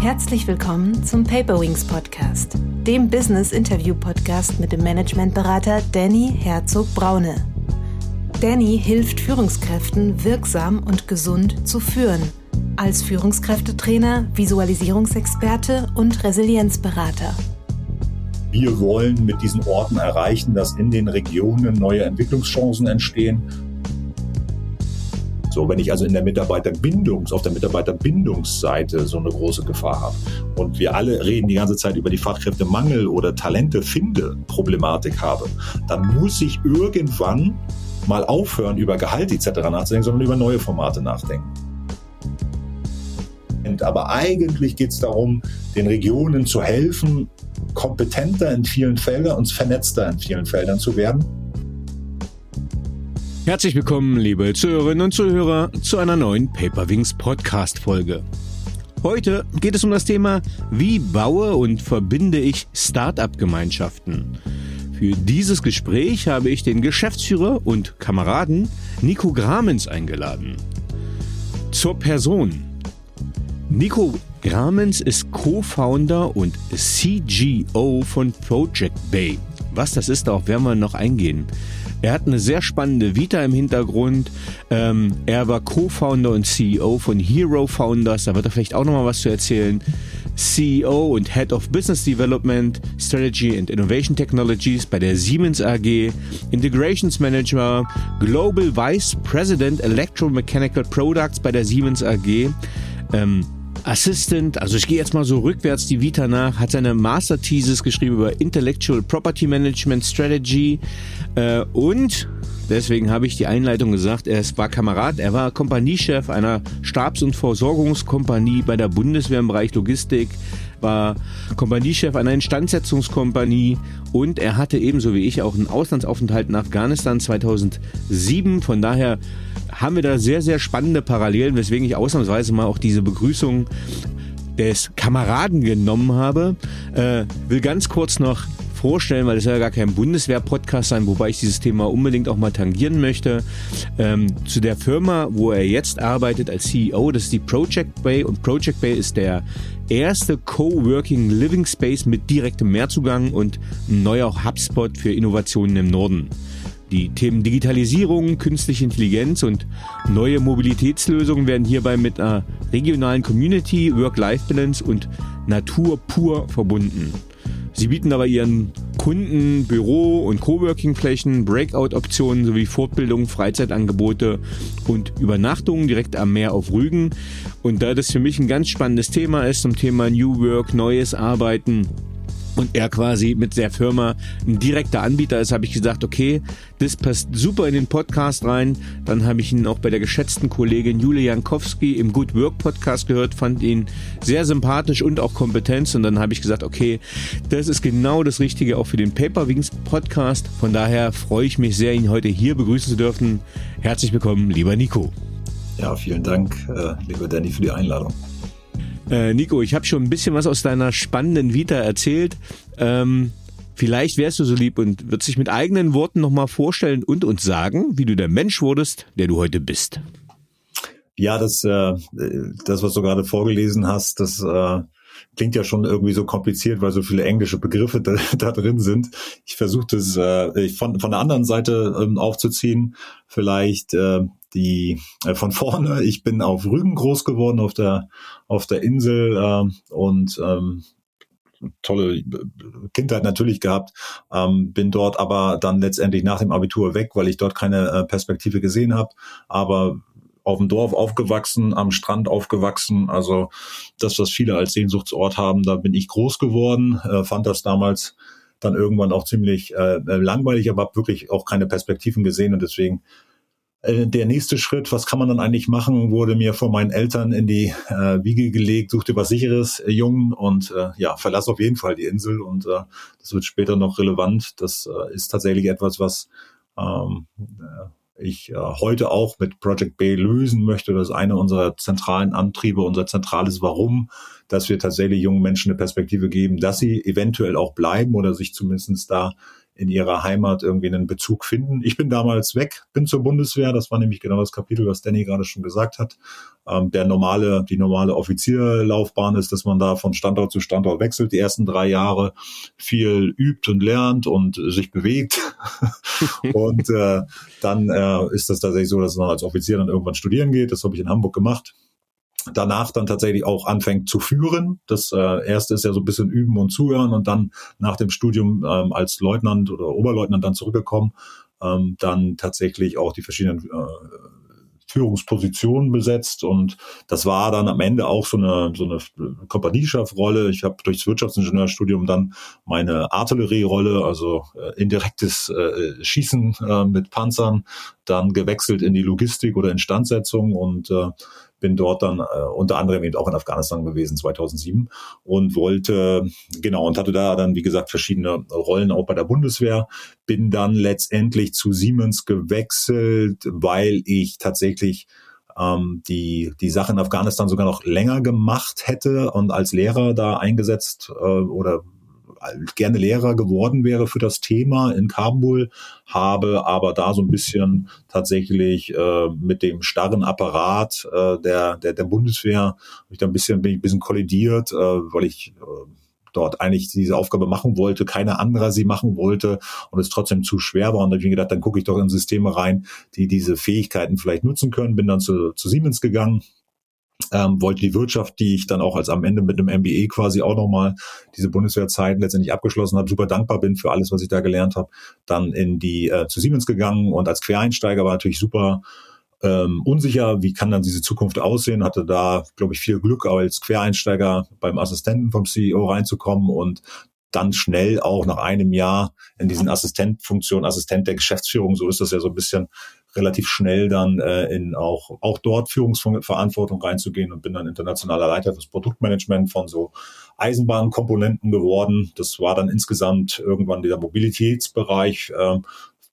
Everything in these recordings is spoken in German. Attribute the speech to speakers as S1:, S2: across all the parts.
S1: Herzlich willkommen zum Paperwings Podcast, dem Business Interview Podcast mit dem Managementberater Danny Herzog Braune. Danny hilft Führungskräften wirksam und gesund zu führen, als Führungskräftetrainer, Visualisierungsexperte und Resilienzberater.
S2: Wir wollen mit diesen Orten erreichen, dass in den Regionen neue Entwicklungschancen entstehen so, wenn ich also in der Mitarbeiterbindungs, auf der Mitarbeiterbindungsseite so eine große Gefahr habe und wir alle reden die ganze Zeit über die Fachkräftemangel oder Talente finde Problematik habe, dann muss ich irgendwann mal aufhören, über Gehalt etc. nachzudenken, sondern über neue Formate nachdenken. Aber eigentlich geht es darum, den Regionen zu helfen, kompetenter in vielen Feldern und vernetzter in vielen Feldern zu werden
S3: Herzlich willkommen, liebe Zuhörerinnen und Zuhörer, zu einer neuen Paperwings Podcast Folge. Heute geht es um das Thema, wie baue und verbinde ich Start-up-Gemeinschaften. Für dieses Gespräch habe ich den Geschäftsführer und Kameraden Nico Gramens eingeladen. Zur Person. Nico Gramens ist Co-Founder und CGO von Project Bay. Was das ist, darauf werden wir noch eingehen. Er hat eine sehr spannende Vita im Hintergrund. Ähm, er war Co-Founder und CEO von Hero Founders. Da wird er vielleicht auch nochmal was zu erzählen. CEO und Head of Business Development, Strategy and Innovation Technologies bei der Siemens AG, Integrations Manager, Global Vice President Electromechanical Products bei der Siemens AG. Ähm, Assistant, also ich gehe jetzt mal so rückwärts die Vita nach, hat seine Master Thesis geschrieben über Intellectual Property Management Strategy äh, und deswegen habe ich die Einleitung gesagt, er war Kamerad, er war Kompaniechef einer Stabs- und Versorgungskompanie bei der Bundeswehr im Bereich Logistik, war Kompaniechef einer Instandsetzungskompanie und er hatte ebenso wie ich auch einen Auslandsaufenthalt in Afghanistan 2007. Von daher haben wir da sehr, sehr spannende Parallelen, weswegen ich ausnahmsweise mal auch diese Begrüßung des Kameraden genommen habe. Äh, will ganz kurz noch vorstellen, weil es ja gar kein Bundeswehr-Podcast sein, wobei ich dieses Thema unbedingt auch mal tangieren möchte. Ähm, zu der Firma, wo er jetzt arbeitet als CEO, das ist die Project Bay und Project Bay ist der erste Coworking Living Space mit direktem Mehrzugang und ein neuer HubSpot für Innovationen im Norden. Die Themen Digitalisierung, künstliche Intelligenz und neue Mobilitätslösungen werden hierbei mit einer regionalen Community, Work-Life-Balance und Natur pur verbunden. Sie bieten aber ihren Kunden Büro- und Coworking-Flächen, Breakout-Optionen sowie Fortbildung, Freizeitangebote und Übernachtungen direkt am Meer auf Rügen. Und da das für mich ein ganz spannendes Thema ist zum Thema New Work, neues Arbeiten, und er quasi mit der Firma ein direkter Anbieter ist, habe ich gesagt, okay, das passt super in den Podcast rein. Dann habe ich ihn auch bei der geschätzten Kollegin Julia Jankowski im Good Work Podcast gehört, fand ihn sehr sympathisch und auch kompetent. Und dann habe ich gesagt, okay, das ist genau das Richtige auch für den Paperwings Podcast. Von daher freue ich mich sehr, ihn heute hier begrüßen zu dürfen. Herzlich willkommen, lieber Nico.
S2: Ja, vielen Dank, äh, lieber Danny, für die Einladung.
S3: Äh, Nico, ich habe schon ein bisschen was aus deiner spannenden Vita erzählt. Ähm, vielleicht wärst du so lieb und würdest dich mit eigenen Worten nochmal vorstellen und uns sagen, wie du der Mensch wurdest, der du heute bist.
S2: Ja, das, äh, das was du gerade vorgelesen hast, das äh, klingt ja schon irgendwie so kompliziert, weil so viele englische Begriffe da, da drin sind. Ich versuche das äh, von, von der anderen Seite ähm, aufzuziehen. Vielleicht äh, die äh, von vorne. Ich bin auf Rügen groß geworden, auf der auf der Insel äh, und ähm, tolle Kindheit natürlich gehabt, ähm, bin dort aber dann letztendlich nach dem Abitur weg, weil ich dort keine äh, Perspektive gesehen habe. Aber auf dem Dorf aufgewachsen, am Strand aufgewachsen, also das, was viele als Sehnsuchtsort haben, da bin ich groß geworden, äh, fand das damals dann irgendwann auch ziemlich äh, langweilig, aber habe wirklich auch keine Perspektiven gesehen und deswegen äh, der nächste Schritt, was kann man dann eigentlich machen, wurde mir von meinen Eltern in die äh, Wiege gelegt, suchte was sicheres, äh, Jungen und äh, ja, verlass auf jeden Fall die Insel und äh, das wird später noch relevant. Das äh, ist tatsächlich etwas, was ähm, äh, ich äh, heute auch mit Project Bay lösen möchte. Das ist einer unserer zentralen Antriebe, unser zentrales Warum, dass wir tatsächlich jungen Menschen eine Perspektive geben, dass sie eventuell auch bleiben oder sich zumindest da in ihrer Heimat irgendwie einen Bezug finden. Ich bin damals weg, bin zur Bundeswehr. Das war nämlich genau das Kapitel, was Danny gerade schon gesagt hat. Ähm, der normale, die normale Offizierlaufbahn ist, dass man da von Standort zu Standort wechselt, die ersten drei Jahre viel übt und lernt und sich bewegt. und äh, dann äh, ist das tatsächlich so, dass man als Offizier dann irgendwann studieren geht. Das habe ich in Hamburg gemacht danach dann tatsächlich auch anfängt zu führen. Das äh, erste ist ja so ein bisschen üben und zuhören und dann nach dem Studium ähm, als Leutnant oder Oberleutnant dann zurückgekommen, ähm, dann tatsächlich auch die verschiedenen äh, Führungspositionen besetzt und das war dann am Ende auch so eine so eine Kompaniechefrolle. Ich habe durchs Wirtschaftsingenieurstudium dann meine Artillerierolle, also äh, indirektes äh, Schießen äh, mit Panzern, dann gewechselt in die Logistik oder Instandsetzung und äh, bin dort dann äh, unter anderem eben auch in Afghanistan gewesen 2007 und wollte genau und hatte da dann wie gesagt verschiedene Rollen auch bei der Bundeswehr. Bin dann letztendlich zu Siemens gewechselt, weil ich tatsächlich ähm, die die Sache in Afghanistan sogar noch länger gemacht hätte und als Lehrer da eingesetzt äh, oder gerne Lehrer geworden wäre für das Thema in Kabul, habe aber da so ein bisschen tatsächlich äh, mit dem starren Apparat äh, der, der, der Bundeswehr, ich da ein bisschen, bin ich ein bisschen kollidiert, äh, weil ich äh, dort eigentlich diese Aufgabe machen wollte, keiner anderer sie machen wollte und es trotzdem zu schwer war. Und da habe ich mir gedacht, dann gucke ich doch in Systeme rein, die diese Fähigkeiten vielleicht nutzen können. Bin dann zu, zu Siemens gegangen, ähm, wollte die Wirtschaft, die ich dann auch als am Ende mit einem MBA quasi auch nochmal diese Bundeswehrzeit letztendlich abgeschlossen habe, super dankbar bin für alles, was ich da gelernt habe, dann in die äh, zu Siemens gegangen und als Quereinsteiger war natürlich super ähm, unsicher, wie kann dann diese Zukunft aussehen, hatte da, glaube ich, viel Glück, als Quereinsteiger beim Assistenten vom CEO reinzukommen und dann schnell auch nach einem Jahr in diesen Assistentfunktion, Assistent der Geschäftsführung, so ist das ja so ein bisschen relativ schnell dann äh, in auch, auch dort Führungsverantwortung reinzugehen und bin dann internationaler Leiter fürs Produktmanagement von so Eisenbahnkomponenten geworden. Das war dann insgesamt irgendwann dieser Mobilitätsbereich. Ähm,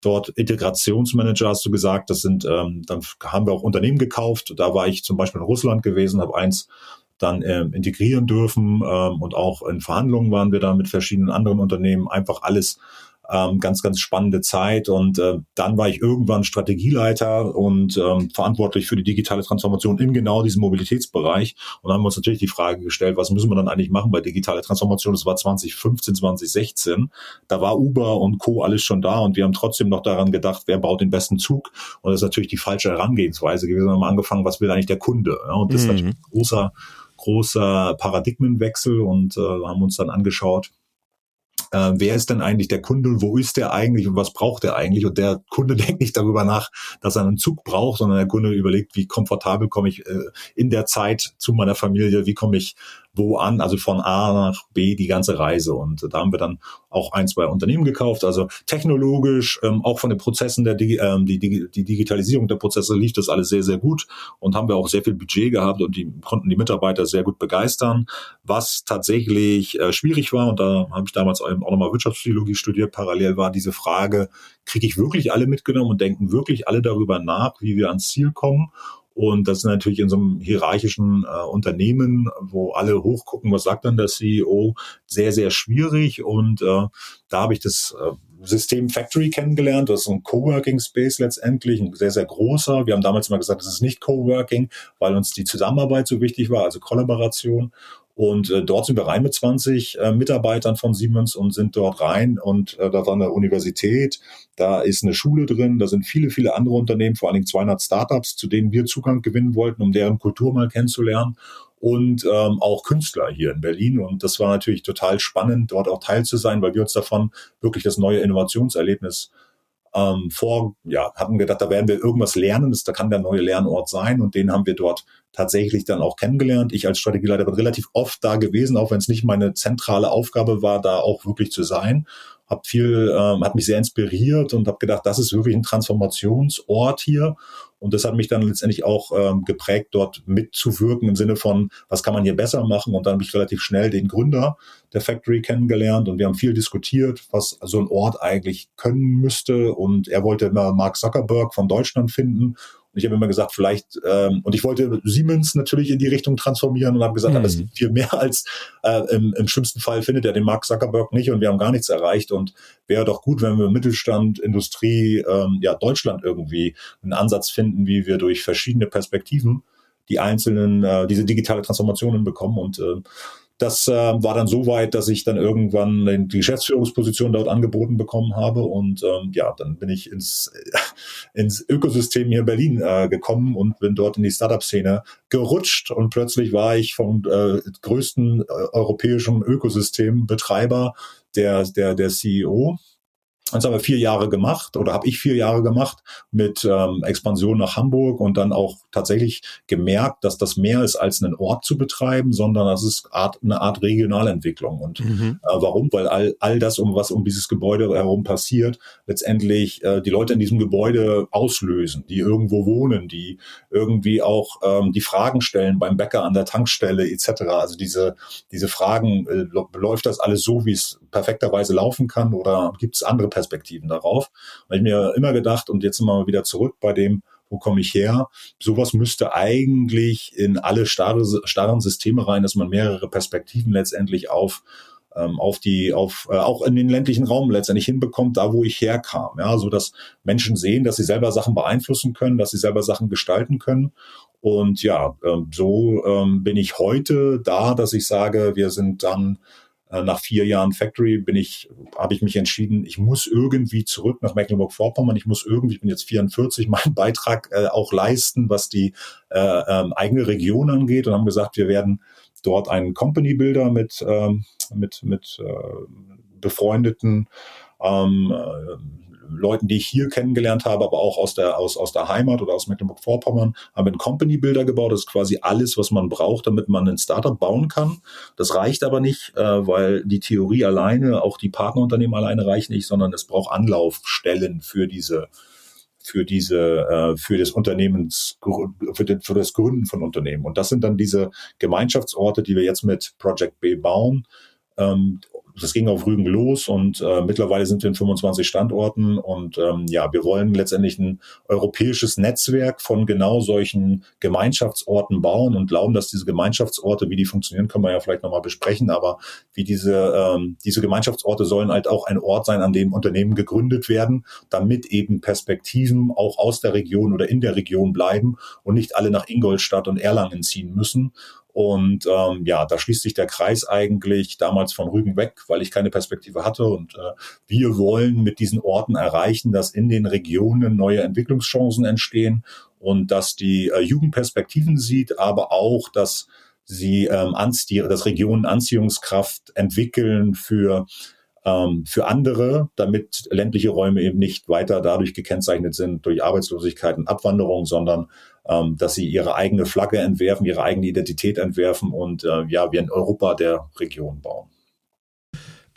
S2: dort Integrationsmanager, hast du gesagt, das sind, ähm, dann haben wir auch Unternehmen gekauft. Da war ich zum Beispiel in Russland gewesen, habe eins dann ähm, integrieren dürfen ähm, und auch in Verhandlungen waren wir da mit verschiedenen anderen Unternehmen, einfach alles ähm, ganz, ganz spannende Zeit. Und äh, dann war ich irgendwann Strategieleiter und ähm, verantwortlich für die digitale Transformation in genau diesem Mobilitätsbereich. Und dann haben wir uns natürlich die Frage gestellt, was müssen wir dann eigentlich machen bei digitaler Transformation? Das war 2015, 2016. Da war Uber und Co. alles schon da und wir haben trotzdem noch daran gedacht, wer baut den besten Zug? Und das ist natürlich die falsche Herangehensweise gewesen. Wir haben angefangen, was will eigentlich der Kunde? Ja, und das mhm. ist natürlich ein großer großer Paradigmenwechsel und äh, haben uns dann angeschaut, äh, wer ist denn eigentlich der Kunde, wo ist der eigentlich und was braucht er eigentlich? Und der Kunde denkt nicht darüber nach, dass er einen Zug braucht, sondern der Kunde überlegt, wie komfortabel komme ich äh, in der Zeit zu meiner Familie, wie komme ich wo an, also von A nach B die ganze Reise. Und da haben wir dann auch ein, zwei Unternehmen gekauft. Also technologisch, ähm, auch von den Prozessen, der Digi ähm, die, die, die Digitalisierung der Prozesse lief das alles sehr, sehr gut und haben wir auch sehr viel Budget gehabt und die konnten die Mitarbeiter sehr gut begeistern. Was tatsächlich äh, schwierig war, und da habe ich damals auch nochmal Wirtschaftspsychologie studiert, parallel war diese Frage, kriege ich wirklich alle mitgenommen und denken wirklich alle darüber nach, wie wir ans Ziel kommen? Und das ist natürlich in so einem hierarchischen äh, Unternehmen, wo alle hochgucken, was sagt dann der CEO, sehr, sehr schwierig. Und äh, da habe ich das äh, System Factory kennengelernt. Das ist ein Coworking Space letztendlich, ein sehr, sehr großer. Wir haben damals immer gesagt, es ist nicht Coworking, weil uns die Zusammenarbeit so wichtig war, also Kollaboration. Und äh, dort sind wir rein mit 20 äh, Mitarbeitern von Siemens und sind dort rein. Und äh, da war eine Universität, da ist eine Schule drin, da sind viele, viele andere Unternehmen, vor allen Dingen 200 Startups, zu denen wir Zugang gewinnen wollten, um deren Kultur mal kennenzulernen. Und ähm, auch Künstler hier in Berlin. Und das war natürlich total spannend, dort auch teil zu sein, weil wir uns davon wirklich das neue Innovationserlebnis ähm, vor, ja, hatten gedacht, da werden wir irgendwas lernen, das, da kann der neue Lernort sein und den haben wir dort tatsächlich dann auch kennengelernt. Ich als Strategieleiter bin relativ oft da gewesen, auch wenn es nicht meine zentrale Aufgabe war, da auch wirklich zu sein habe viel, ähm, hat mich sehr inspiriert und habe gedacht, das ist wirklich ein Transformationsort hier. Und das hat mich dann letztendlich auch ähm, geprägt, dort mitzuwirken im Sinne von, was kann man hier besser machen? Und dann habe ich relativ schnell den Gründer der Factory kennengelernt und wir haben viel diskutiert, was so ein Ort eigentlich können müsste. Und er wollte immer Mark Zuckerberg von Deutschland finden ich habe immer gesagt, vielleicht, ähm, und ich wollte Siemens natürlich in die Richtung transformieren und habe gesagt, mhm. aber es gibt viel mehr als äh, im, im schlimmsten Fall findet er den Mark Zuckerberg nicht und wir haben gar nichts erreicht. Und wäre doch gut, wenn wir Mittelstand, Industrie, ähm, ja, Deutschland irgendwie einen Ansatz finden, wie wir durch verschiedene Perspektiven die einzelnen, äh, diese digitale Transformationen bekommen. Und äh, das äh, war dann so weit, dass ich dann irgendwann die Geschäftsführungsposition dort angeboten bekommen habe und ähm, ja, dann bin ich ins, ins Ökosystem hier in Berlin äh, gekommen und bin dort in die Startup-Szene gerutscht und plötzlich war ich vom äh, größten äh, europäischen Ökosystembetreiber der, der, der CEO das haben wir vier Jahre gemacht oder habe ich vier Jahre gemacht mit ähm, Expansion nach Hamburg und dann auch tatsächlich gemerkt, dass das mehr ist als einen Ort zu betreiben, sondern das ist Art, eine Art Regionalentwicklung. Und mhm. äh, warum? Weil all, all das, um was um dieses Gebäude herum passiert, letztendlich äh, die Leute in diesem Gebäude auslösen, die irgendwo wohnen, die irgendwie auch ähm, die Fragen stellen beim Bäcker an der Tankstelle etc. Also diese, diese Fragen, äh, läuft das alles so, wie es perfekterweise laufen kann oder gibt es andere Perspektiven darauf. Und ich mir immer gedacht, und jetzt sind wir wieder zurück bei dem, wo komme ich her? Sowas müsste eigentlich in alle starre, starren Systeme rein, dass man mehrere Perspektiven letztendlich auf ähm, auf die, auf äh, auch in den ländlichen Raum letztendlich hinbekommt, da wo ich herkam, ja, so dass Menschen sehen, dass sie selber Sachen beeinflussen können, dass sie selber Sachen gestalten können. Und ja, ähm, so ähm, bin ich heute da, dass ich sage, wir sind dann nach vier Jahren Factory bin ich, habe ich mich entschieden, ich muss irgendwie zurück nach Mecklenburg-Vorpommern. Ich muss irgendwie, ich bin jetzt 44, meinen Beitrag äh, auch leisten, was die äh, ähm, eigene Region angeht und haben gesagt, wir werden dort einen Company Builder mit ähm, mit mit äh, befreundeten ähm, äh, Leuten, die ich hier kennengelernt habe, aber auch aus der, aus, aus der Heimat oder aus Mecklenburg-Vorpommern, haben einen Company-Builder gebaut. Das ist quasi alles, was man braucht, damit man ein Startup bauen kann. Das reicht aber nicht, äh, weil die Theorie alleine, auch die Partnerunternehmen alleine reichen nicht, sondern es braucht Anlaufstellen für diese für diese, äh, für das Unternehmens, für, das Gründen von Unternehmen. Und das sind dann diese Gemeinschaftsorte, die wir jetzt mit Project B bauen. Das ging auf Rügen los und äh, mittlerweile sind wir in 25 Standorten und ähm, ja, wir wollen letztendlich ein europäisches Netzwerk von genau solchen Gemeinschaftsorten bauen und glauben, dass diese Gemeinschaftsorte, wie die funktionieren, können wir ja vielleicht nochmal besprechen, aber wie diese, ähm, diese Gemeinschaftsorte sollen halt auch ein Ort sein, an dem Unternehmen gegründet werden, damit eben Perspektiven auch aus der Region oder in der Region bleiben und nicht alle nach Ingolstadt und Erlangen ziehen müssen. Und ähm, ja, da schließt sich der Kreis eigentlich damals von Rügen weg, weil ich keine Perspektive hatte. Und äh, wir wollen mit diesen Orten erreichen, dass in den Regionen neue Entwicklungschancen entstehen und dass die äh, Jugend Perspektiven sieht, aber auch, dass sie ähm, dass Regionen Anziehungskraft entwickeln für ähm, für andere, damit ländliche Räume eben nicht weiter dadurch gekennzeichnet sind durch Arbeitslosigkeit und Abwanderung, sondern ähm, dass sie ihre eigene Flagge entwerfen, ihre eigene Identität entwerfen und äh, ja, wir in Europa der Region bauen.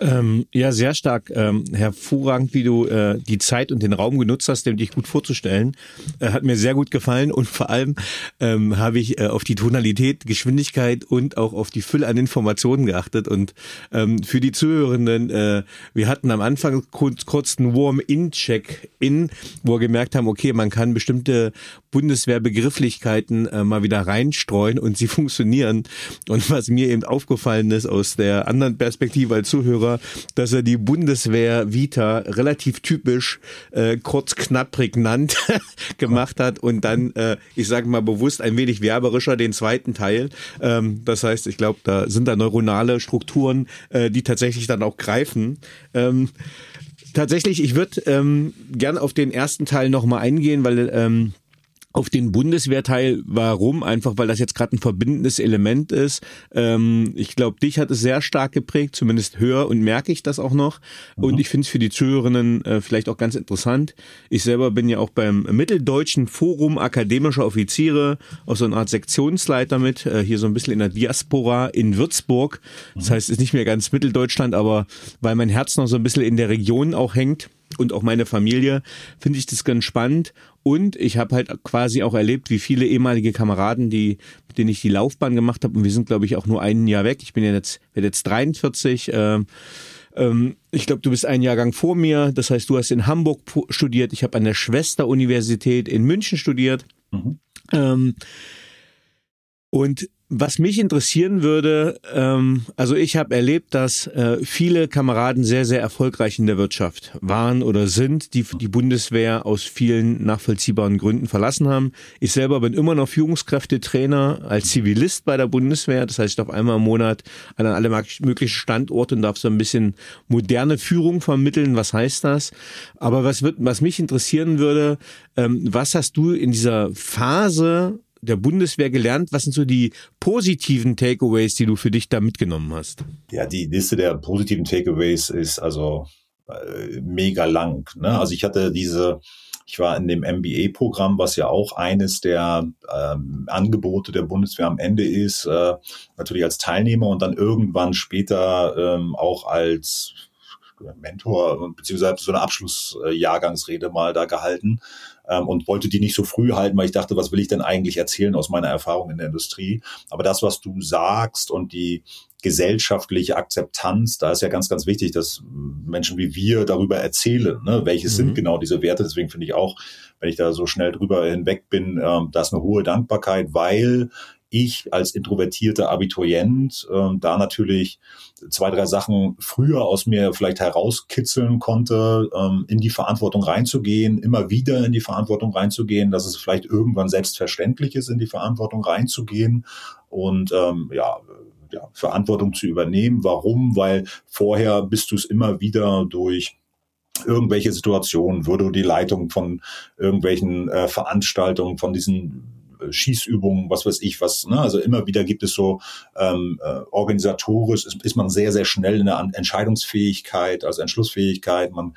S3: Ähm, ja, sehr stark. Ähm, hervorragend, wie du äh, die Zeit und den Raum genutzt hast, um dich gut vorzustellen. Äh, hat mir sehr gut gefallen und vor allem ähm, habe ich äh, auf die Tonalität, Geschwindigkeit und auch auf die Fülle an Informationen geachtet. Und ähm, für die Zuhörenden, äh, wir hatten am Anfang kurz, kurz einen Warm-in-Check-in, wo wir gemerkt haben, okay, man kann bestimmte Bundeswehrbegrifflichkeiten äh, mal wieder reinstreuen und sie funktionieren. Und was mir eben aufgefallen ist aus der anderen Perspektive als Zuhörer, Hörer, dass er die Bundeswehr Vita relativ typisch äh, kurz, knapp, prägnant gemacht hat und dann, äh, ich sage mal bewusst, ein wenig werberischer den zweiten Teil. Ähm, das heißt, ich glaube, da sind da neuronale Strukturen, äh, die tatsächlich dann auch greifen. Ähm, tatsächlich, ich würde ähm, gern auf den ersten Teil nochmal eingehen, weil ähm, auf den Bundeswehrteil. Warum? Einfach, weil das jetzt gerade ein verbindendes Element ist. Ähm, ich glaube, dich hat es sehr stark geprägt, zumindest höre und merke ich das auch noch. Mhm. Und ich finde es für die Zuhörerinnen äh, vielleicht auch ganz interessant. Ich selber bin ja auch beim Mitteldeutschen Forum akademischer Offiziere, auch so eine Art Sektionsleiter mit, äh, hier so ein bisschen in der Diaspora in Würzburg. Das mhm. heißt, es ist nicht mehr ganz Mitteldeutschland, aber weil mein Herz noch so ein bisschen in der Region auch hängt und auch meine Familie, finde ich das ganz spannend. Und ich habe halt quasi auch erlebt, wie viele ehemalige Kameraden, die, mit denen ich die Laufbahn gemacht habe, und wir sind, glaube ich, auch nur ein Jahr weg. Ich bin ja jetzt, werde jetzt 43. Äh, ähm, ich glaube, du bist ein Jahrgang vor mir. Das heißt, du hast in Hamburg studiert. Ich habe an der Schwesteruniversität in München studiert. Mhm. Ähm, und was mich interessieren würde, ähm, also ich habe erlebt, dass äh, viele Kameraden sehr, sehr erfolgreich in der Wirtschaft waren oder sind, die die Bundeswehr aus vielen nachvollziehbaren Gründen verlassen haben. Ich selber bin immer noch Führungskräftetrainer als Zivilist bei der Bundeswehr. Das heißt, ich darf einmal im Monat an alle möglichen Standorte und darf so ein bisschen moderne Führung vermitteln. Was heißt das? Aber was wird, was mich interessieren würde, ähm, was hast du in dieser Phase der Bundeswehr gelernt? Was sind so die positiven Takeaways, die du für dich da mitgenommen hast?
S2: Ja, die Liste der positiven Takeaways ist also äh, mega lang. Ne? Also ich hatte diese, ich war in dem MBA-Programm, was ja auch eines der ähm, Angebote der Bundeswehr am Ende ist, äh, natürlich als Teilnehmer und dann irgendwann später ähm, auch als Mentor beziehungsweise so eine Abschlussjahrgangsrede mal da gehalten ähm, und wollte die nicht so früh halten, weil ich dachte, was will ich denn eigentlich erzählen aus meiner Erfahrung in der Industrie? Aber das, was du sagst und die gesellschaftliche Akzeptanz, da ist ja ganz, ganz wichtig, dass Menschen wie wir darüber erzählen, ne? welches mhm. sind genau diese Werte. Deswegen finde ich auch, wenn ich da so schnell drüber hinweg bin, ähm, da ist eine hohe Dankbarkeit, weil ich als introvertierter Abiturient ähm, da natürlich zwei, drei Sachen früher aus mir vielleicht herauskitzeln konnte, ähm, in die Verantwortung reinzugehen, immer wieder in die Verantwortung reinzugehen, dass es vielleicht irgendwann selbstverständlich ist, in die Verantwortung reinzugehen und ähm, ja, ja, Verantwortung zu übernehmen. Warum? Weil vorher bist du es immer wieder durch irgendwelche Situationen, würde die Leitung von irgendwelchen äh, Veranstaltungen, von diesen Schießübungen, was weiß ich was. Ne? Also immer wieder gibt es so ähm, äh, organisatorisch, ist, ist man sehr, sehr schnell in der Entscheidungsfähigkeit, also Entschlussfähigkeit. Man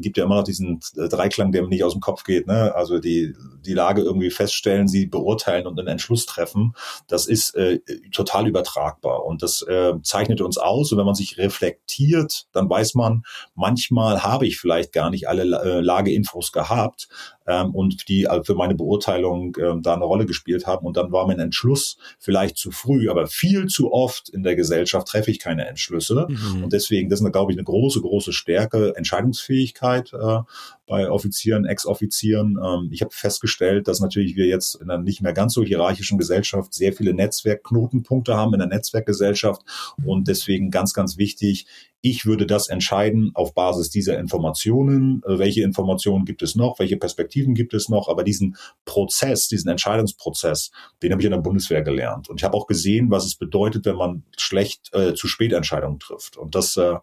S2: gibt ja immer noch diesen äh, Dreiklang, der mir nicht aus dem Kopf geht. Ne? Also die, die Lage irgendwie feststellen, sie beurteilen und einen Entschluss treffen. Das ist äh, total übertragbar und das äh, zeichnet uns aus. Und wenn man sich reflektiert, dann weiß man, manchmal habe ich vielleicht gar nicht alle äh, Lageinfos gehabt, ähm, und die äh, für meine Beurteilung äh, da eine Rolle gespielt haben. Und dann war mein Entschluss vielleicht zu früh, aber viel zu oft in der Gesellschaft treffe ich keine Entschlüsse. Mhm. Und deswegen, das ist, glaube ich, eine große, große Stärke, Entscheidungsfähigkeit äh, bei Offizieren, Ex-Offizieren. Ähm, ich habe festgestellt, dass natürlich wir jetzt in einer nicht mehr ganz so hierarchischen Gesellschaft sehr viele Netzwerkknotenpunkte haben in der Netzwerkgesellschaft und deswegen ganz, ganz wichtig, ich würde das entscheiden auf Basis dieser Informationen. Äh, welche Informationen gibt es noch? Welche Perspektiven gibt es noch? Aber diesen Prozess, diesen Entscheidungsprozess, den habe ich in der Bundeswehr gelernt. Und ich habe auch gesehen, was es bedeutet, wenn man schlecht äh, zu spät Entscheidungen trifft. Und das äh,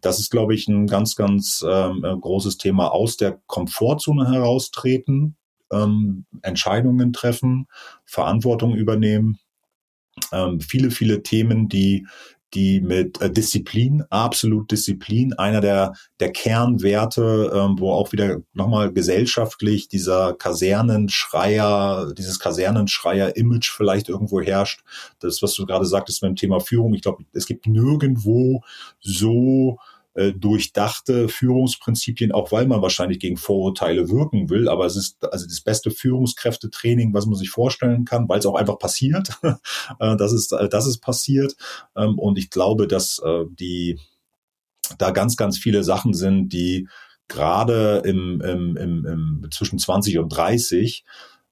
S2: das ist, glaube ich, ein ganz, ganz ähm, äh, großes Thema aus der Komfortzone heraustreten, ähm, Entscheidungen treffen, Verantwortung übernehmen. Ähm, viele, viele Themen, die die mit äh, Disziplin, absolut Disziplin, einer der, der Kernwerte, ähm, wo auch wieder nochmal gesellschaftlich dieser Kasernenschreier, dieses Kasernenschreier-Image vielleicht irgendwo herrscht. Das, was du gerade sagtest dem Thema Führung, ich glaube, es gibt nirgendwo so äh, durchdachte Führungsprinzipien, auch weil man wahrscheinlich gegen Vorurteile wirken will. Aber es ist also das beste Führungskräftetraining, was man sich vorstellen kann, weil es auch einfach passiert. Äh, das ist, äh, das ist passiert. Ähm, und ich glaube, dass die da ganz, ganz viele Sachen sind, die gerade im, im, im, im zwischen 20 und 30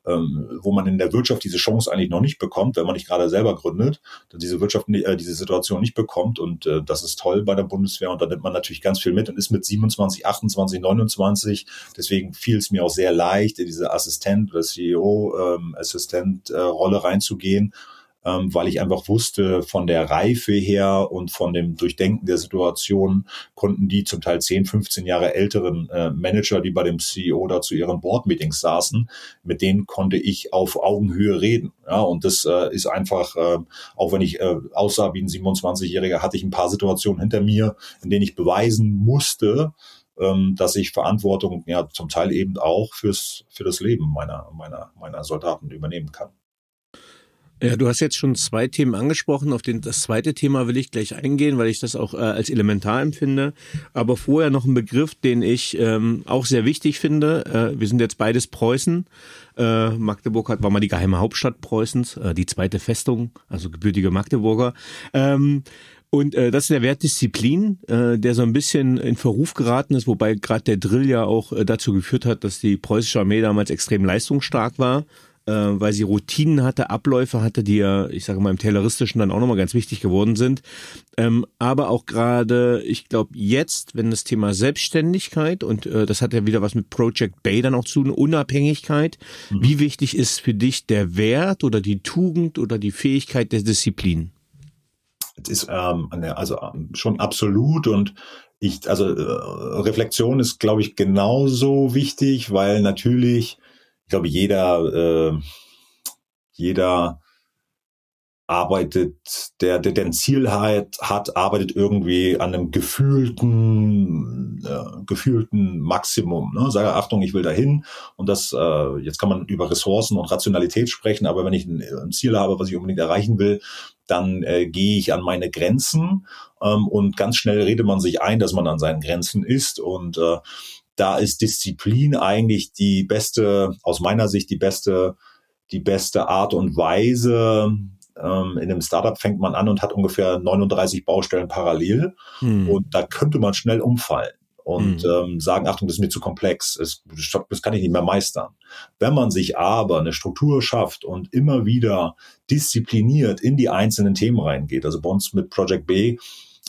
S2: ähm, wo man in der Wirtschaft diese Chance eigentlich noch nicht bekommt, wenn man nicht gerade selber gründet, diese Wirtschaft, äh, diese Situation nicht bekommt. Und äh, das ist toll bei der Bundeswehr. Und da nimmt man natürlich ganz viel mit und ist mit 27, 28, 29, deswegen fiel es mir auch sehr leicht, in diese Assistent- oder CEO-Assistent-Rolle ähm, reinzugehen ähm, weil ich einfach wusste, von der Reife her und von dem Durchdenken der Situation konnten die zum Teil 10, 15 Jahre älteren äh, Manager, die bei dem CEO da zu ihren Board-Meetings saßen, mit denen konnte ich auf Augenhöhe reden. Ja, und das äh, ist einfach, äh, auch wenn ich äh, aussah wie ein 27-Jähriger, hatte ich ein paar Situationen hinter mir, in denen ich beweisen musste, ähm, dass ich Verantwortung ja zum Teil eben auch fürs für das Leben meiner meiner meiner Soldaten übernehmen kann.
S3: Ja, du hast jetzt schon zwei Themen angesprochen. Auf den, das zweite Thema will ich gleich eingehen, weil ich das auch äh, als elementar empfinde. Aber vorher noch ein Begriff, den ich ähm, auch sehr wichtig finde. Äh, wir sind jetzt beides Preußen. Äh, Magdeburg hat, war mal die geheime Hauptstadt Preußens, äh, die zweite Festung, also gebürtige Magdeburger. Ähm, und äh, das ist der Wert Disziplin, äh, der so ein bisschen in Verruf geraten ist, wobei gerade der Drill ja auch äh, dazu geführt hat, dass die preußische Armee damals extrem leistungsstark war äh, weil sie Routinen hatte, Abläufe hatte, die ja, ich sage mal, im Tayloristischen dann auch nochmal ganz wichtig geworden sind. Ähm, aber auch gerade, ich glaube, jetzt, wenn das Thema Selbstständigkeit und äh, das hat ja wieder was mit Project Bay dann auch zu tun, Unabhängigkeit, mhm. wie wichtig ist für dich der Wert oder die Tugend oder die Fähigkeit der Disziplin?
S2: Es ist ähm, also ähm, schon absolut und ich, also äh, Reflexion ist, glaube ich, genauso wichtig, weil natürlich, ich glaube, jeder, äh, jeder arbeitet, der, der, der Ziel hat, hat, arbeitet irgendwie an einem gefühlten, äh, gefühlten Maximum. Ne? Sage, Achtung, ich will dahin. Und das, äh, jetzt kann man über Ressourcen und Rationalität sprechen, aber wenn ich ein, ein Ziel habe, was ich unbedingt erreichen will, dann äh, gehe ich an meine Grenzen ähm, und ganz schnell redet man sich ein, dass man an seinen Grenzen ist und äh, da ist Disziplin eigentlich die beste, aus meiner Sicht die beste, die beste Art und Weise, ähm, in einem Startup fängt man an und hat ungefähr 39 Baustellen parallel hm. und da könnte man schnell umfallen und hm. ähm, sagen, Achtung, das ist mir zu komplex, das, das kann ich nicht mehr meistern. Wenn man sich aber eine Struktur schafft und immer wieder diszipliniert in die einzelnen Themen reingeht, also bei uns mit Project B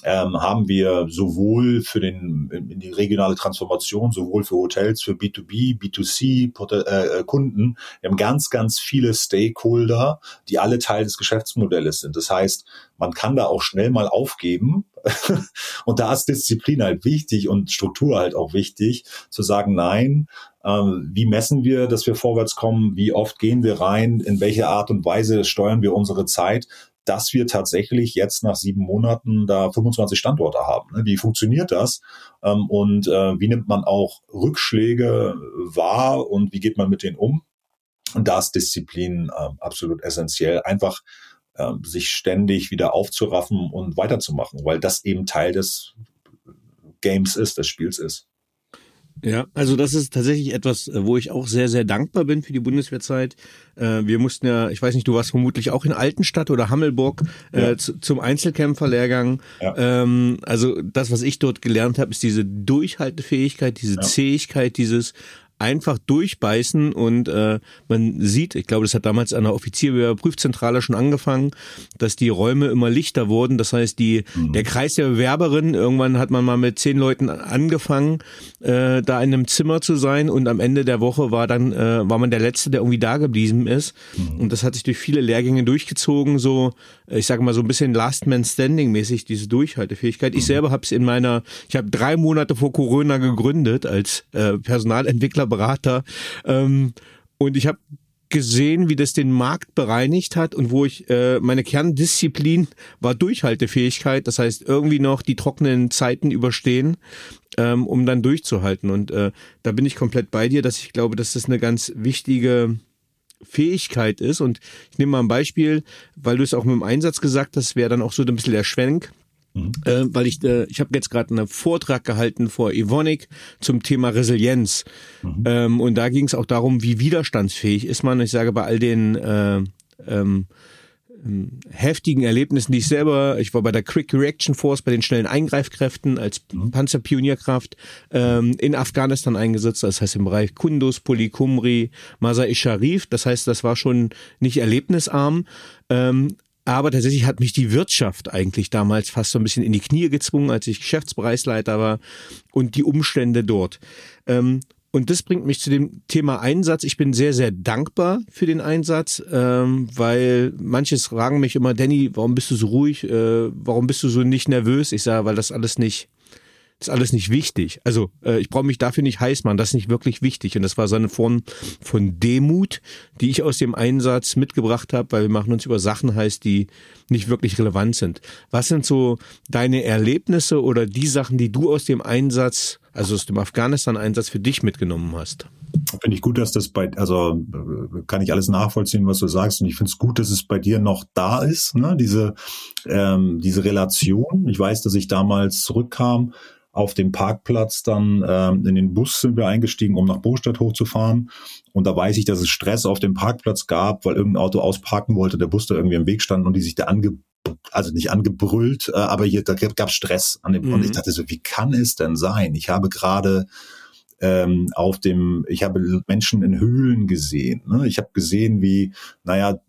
S2: ähm, haben wir sowohl für den, in die regionale Transformation, sowohl für Hotels, für B2B, B2C äh, Kunden, wir haben ganz, ganz viele Stakeholder, die alle Teil des Geschäftsmodells sind. Das heißt, man kann da auch schnell mal aufgeben. und da ist Disziplin halt wichtig und Struktur halt auch wichtig, zu sagen, nein, ähm, wie messen wir, dass wir vorwärts kommen? Wie oft gehen wir rein? In welcher Art und Weise steuern wir unsere Zeit? Dass wir tatsächlich jetzt nach sieben Monaten da 25 Standorte haben. Ne? Wie funktioniert das? Ähm, und äh, wie nimmt man auch Rückschläge wahr und wie geht man mit denen um? Und da ist Disziplin ähm, absolut essentiell. Einfach ähm, sich ständig wieder aufzuraffen und weiterzumachen, weil das eben Teil des Games ist, des Spiels ist.
S3: Ja, also das ist tatsächlich etwas, äh, wo ich auch sehr, sehr dankbar bin für die Bundeswehrzeit. Äh, wir mussten ja, ich weiß nicht, du warst vermutlich auch in Altenstadt oder Hammelburg äh, ja. zum Einzelkämpferlehrgang. Ja. Ähm, also das, was ich dort gelernt habe, ist diese Durchhaltefähigkeit, diese ja. Zähigkeit, dieses einfach durchbeißen und äh, man sieht, ich glaube, das hat damals an der Offizierprüfzentrale schon angefangen, dass die Räume immer lichter wurden. Das heißt, die mhm. der Kreis der Bewerberin, irgendwann hat man mal mit zehn Leuten angefangen, äh, da in einem Zimmer zu sein und am Ende der Woche war dann äh, war man der letzte, der irgendwie da geblieben ist. Mhm. Und das hat sich durch viele Lehrgänge durchgezogen, so ich sage mal so ein bisschen Last Man Standing mäßig diese Durchhaltefähigkeit. Ich mhm. selber habe es in meiner, ich habe drei Monate vor Corona gegründet als äh, Personalentwickler Berater. Ähm, und ich habe gesehen, wie das den Markt bereinigt hat und wo ich äh, meine Kerndisziplin war Durchhaltefähigkeit, das heißt irgendwie noch die trockenen Zeiten überstehen, ähm, um dann durchzuhalten. Und äh, da bin ich komplett bei dir, dass ich glaube, dass das eine ganz wichtige Fähigkeit ist. Und ich nehme mal ein Beispiel, weil du es auch mit dem Einsatz gesagt hast, wäre dann auch so ein bisschen der Schwenk. Mhm. Äh, weil ich, äh, ich habe jetzt gerade einen Vortrag gehalten vor Evonik zum Thema Resilienz. Mhm. Ähm, und da ging es auch darum, wie widerstandsfähig ist man. Ich sage bei all den äh, ähm, ähm, heftigen Erlebnissen, die ich selber, ich war bei der Quick Reaction Force, bei den schnellen Eingreifkräften als mhm. Panzerpionierkraft ähm, in Afghanistan eingesetzt, das heißt im Bereich Kunduz, Polikumri, Masai Sharif, das heißt, das war schon nicht erlebnisarm, ähm, aber tatsächlich hat mich die Wirtschaft eigentlich damals fast so ein bisschen in die Knie gezwungen, als ich Geschäftsbereichsleiter war und die Umstände dort. Ähm, und das bringt mich zu dem Thema Einsatz. Ich bin sehr, sehr dankbar für den Einsatz, ähm, weil manches fragen mich immer, Danny, warum bist du so ruhig? Äh, warum bist du so nicht nervös? Ich sage, weil das alles nicht ist alles nicht wichtig. Also äh, ich brauche mich dafür nicht heiß machen, das ist nicht wirklich wichtig. Und das war so eine Form von Demut, die ich aus dem Einsatz mitgebracht habe, weil wir machen uns über Sachen heiß, die nicht wirklich relevant sind. Was sind so deine Erlebnisse oder die Sachen, die du aus dem Einsatz, also aus dem Afghanistan-Einsatz für dich mitgenommen hast?
S2: Finde ich gut, dass das bei, also kann ich alles nachvollziehen, was du sagst. Und ich finde es gut, dass es bei dir noch da ist, ne? diese, ähm, diese Relation. Ich weiß, dass ich damals zurückkam auf dem Parkplatz dann ähm, in den Bus sind wir eingestiegen, um nach Bostadt hochzufahren. Und da weiß ich, dass es Stress auf dem Parkplatz gab, weil irgendein Auto ausparken wollte, der Bus da irgendwie im Weg stand und die sich da ange also nicht angebrüllt, äh, aber hier da gab Stress an dem mhm. und ich dachte so, wie kann es denn sein? Ich habe gerade ähm, auf dem, ich habe Menschen in Höhlen gesehen. Ne? Ich habe gesehen, wie, naja,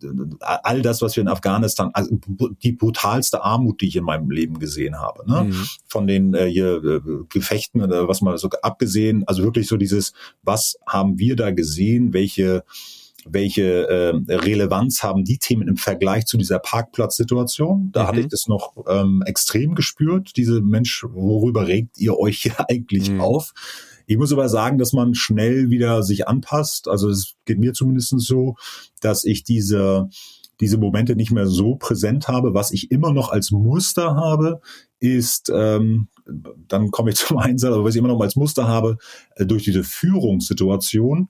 S2: all das, was wir in Afghanistan, also die brutalste Armut, die ich in meinem Leben gesehen habe. Ne? Mhm. Von den äh, hier äh, Gefechten oder was mal so abgesehen, also wirklich so dieses, was haben wir da gesehen, welche welche äh, Relevanz haben die Themen im Vergleich zu dieser Parkplatzsituation. Da mhm. hatte ich das noch ähm, extrem gespürt, diese Mensch, worüber regt ihr euch hier eigentlich mhm. auf? Ich muss aber sagen, dass man schnell wieder sich anpasst. Also es geht mir zumindest so, dass ich diese diese Momente nicht mehr so präsent habe. Was ich immer noch als Muster habe, ist, ähm, dann komme ich zum Einsatz, aber was ich immer noch als Muster habe, äh, durch diese Führungssituation,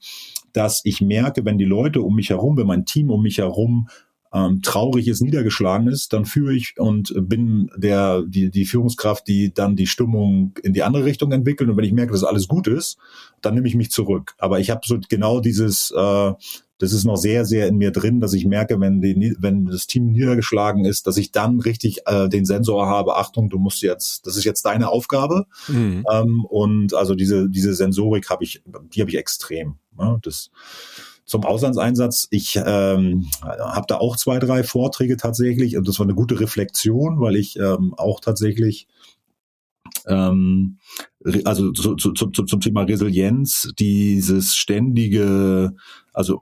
S2: dass ich merke, wenn die Leute um mich herum, wenn mein Team um mich herum ähm, traurig ist, niedergeschlagen ist, dann führe ich und bin der die die Führungskraft, die dann die Stimmung in die andere Richtung entwickelt. Und wenn ich merke, dass alles gut ist, dann nehme ich mich zurück. Aber ich habe so genau dieses äh, das ist noch sehr, sehr in mir drin, dass ich merke, wenn, die, wenn das Team niedergeschlagen ist, dass ich dann richtig äh, den Sensor habe, Achtung, du musst jetzt, das ist jetzt deine Aufgabe. Mhm. Ähm, und also diese, diese Sensorik habe ich, die habe ich extrem. Ne? Das, zum Auslandseinsatz. Ich ähm, habe da auch zwei, drei Vorträge tatsächlich und das war eine gute Reflexion, weil ich ähm, auch tatsächlich ähm, also zu, zu, zu, zum Thema Resilienz, dieses ständige, also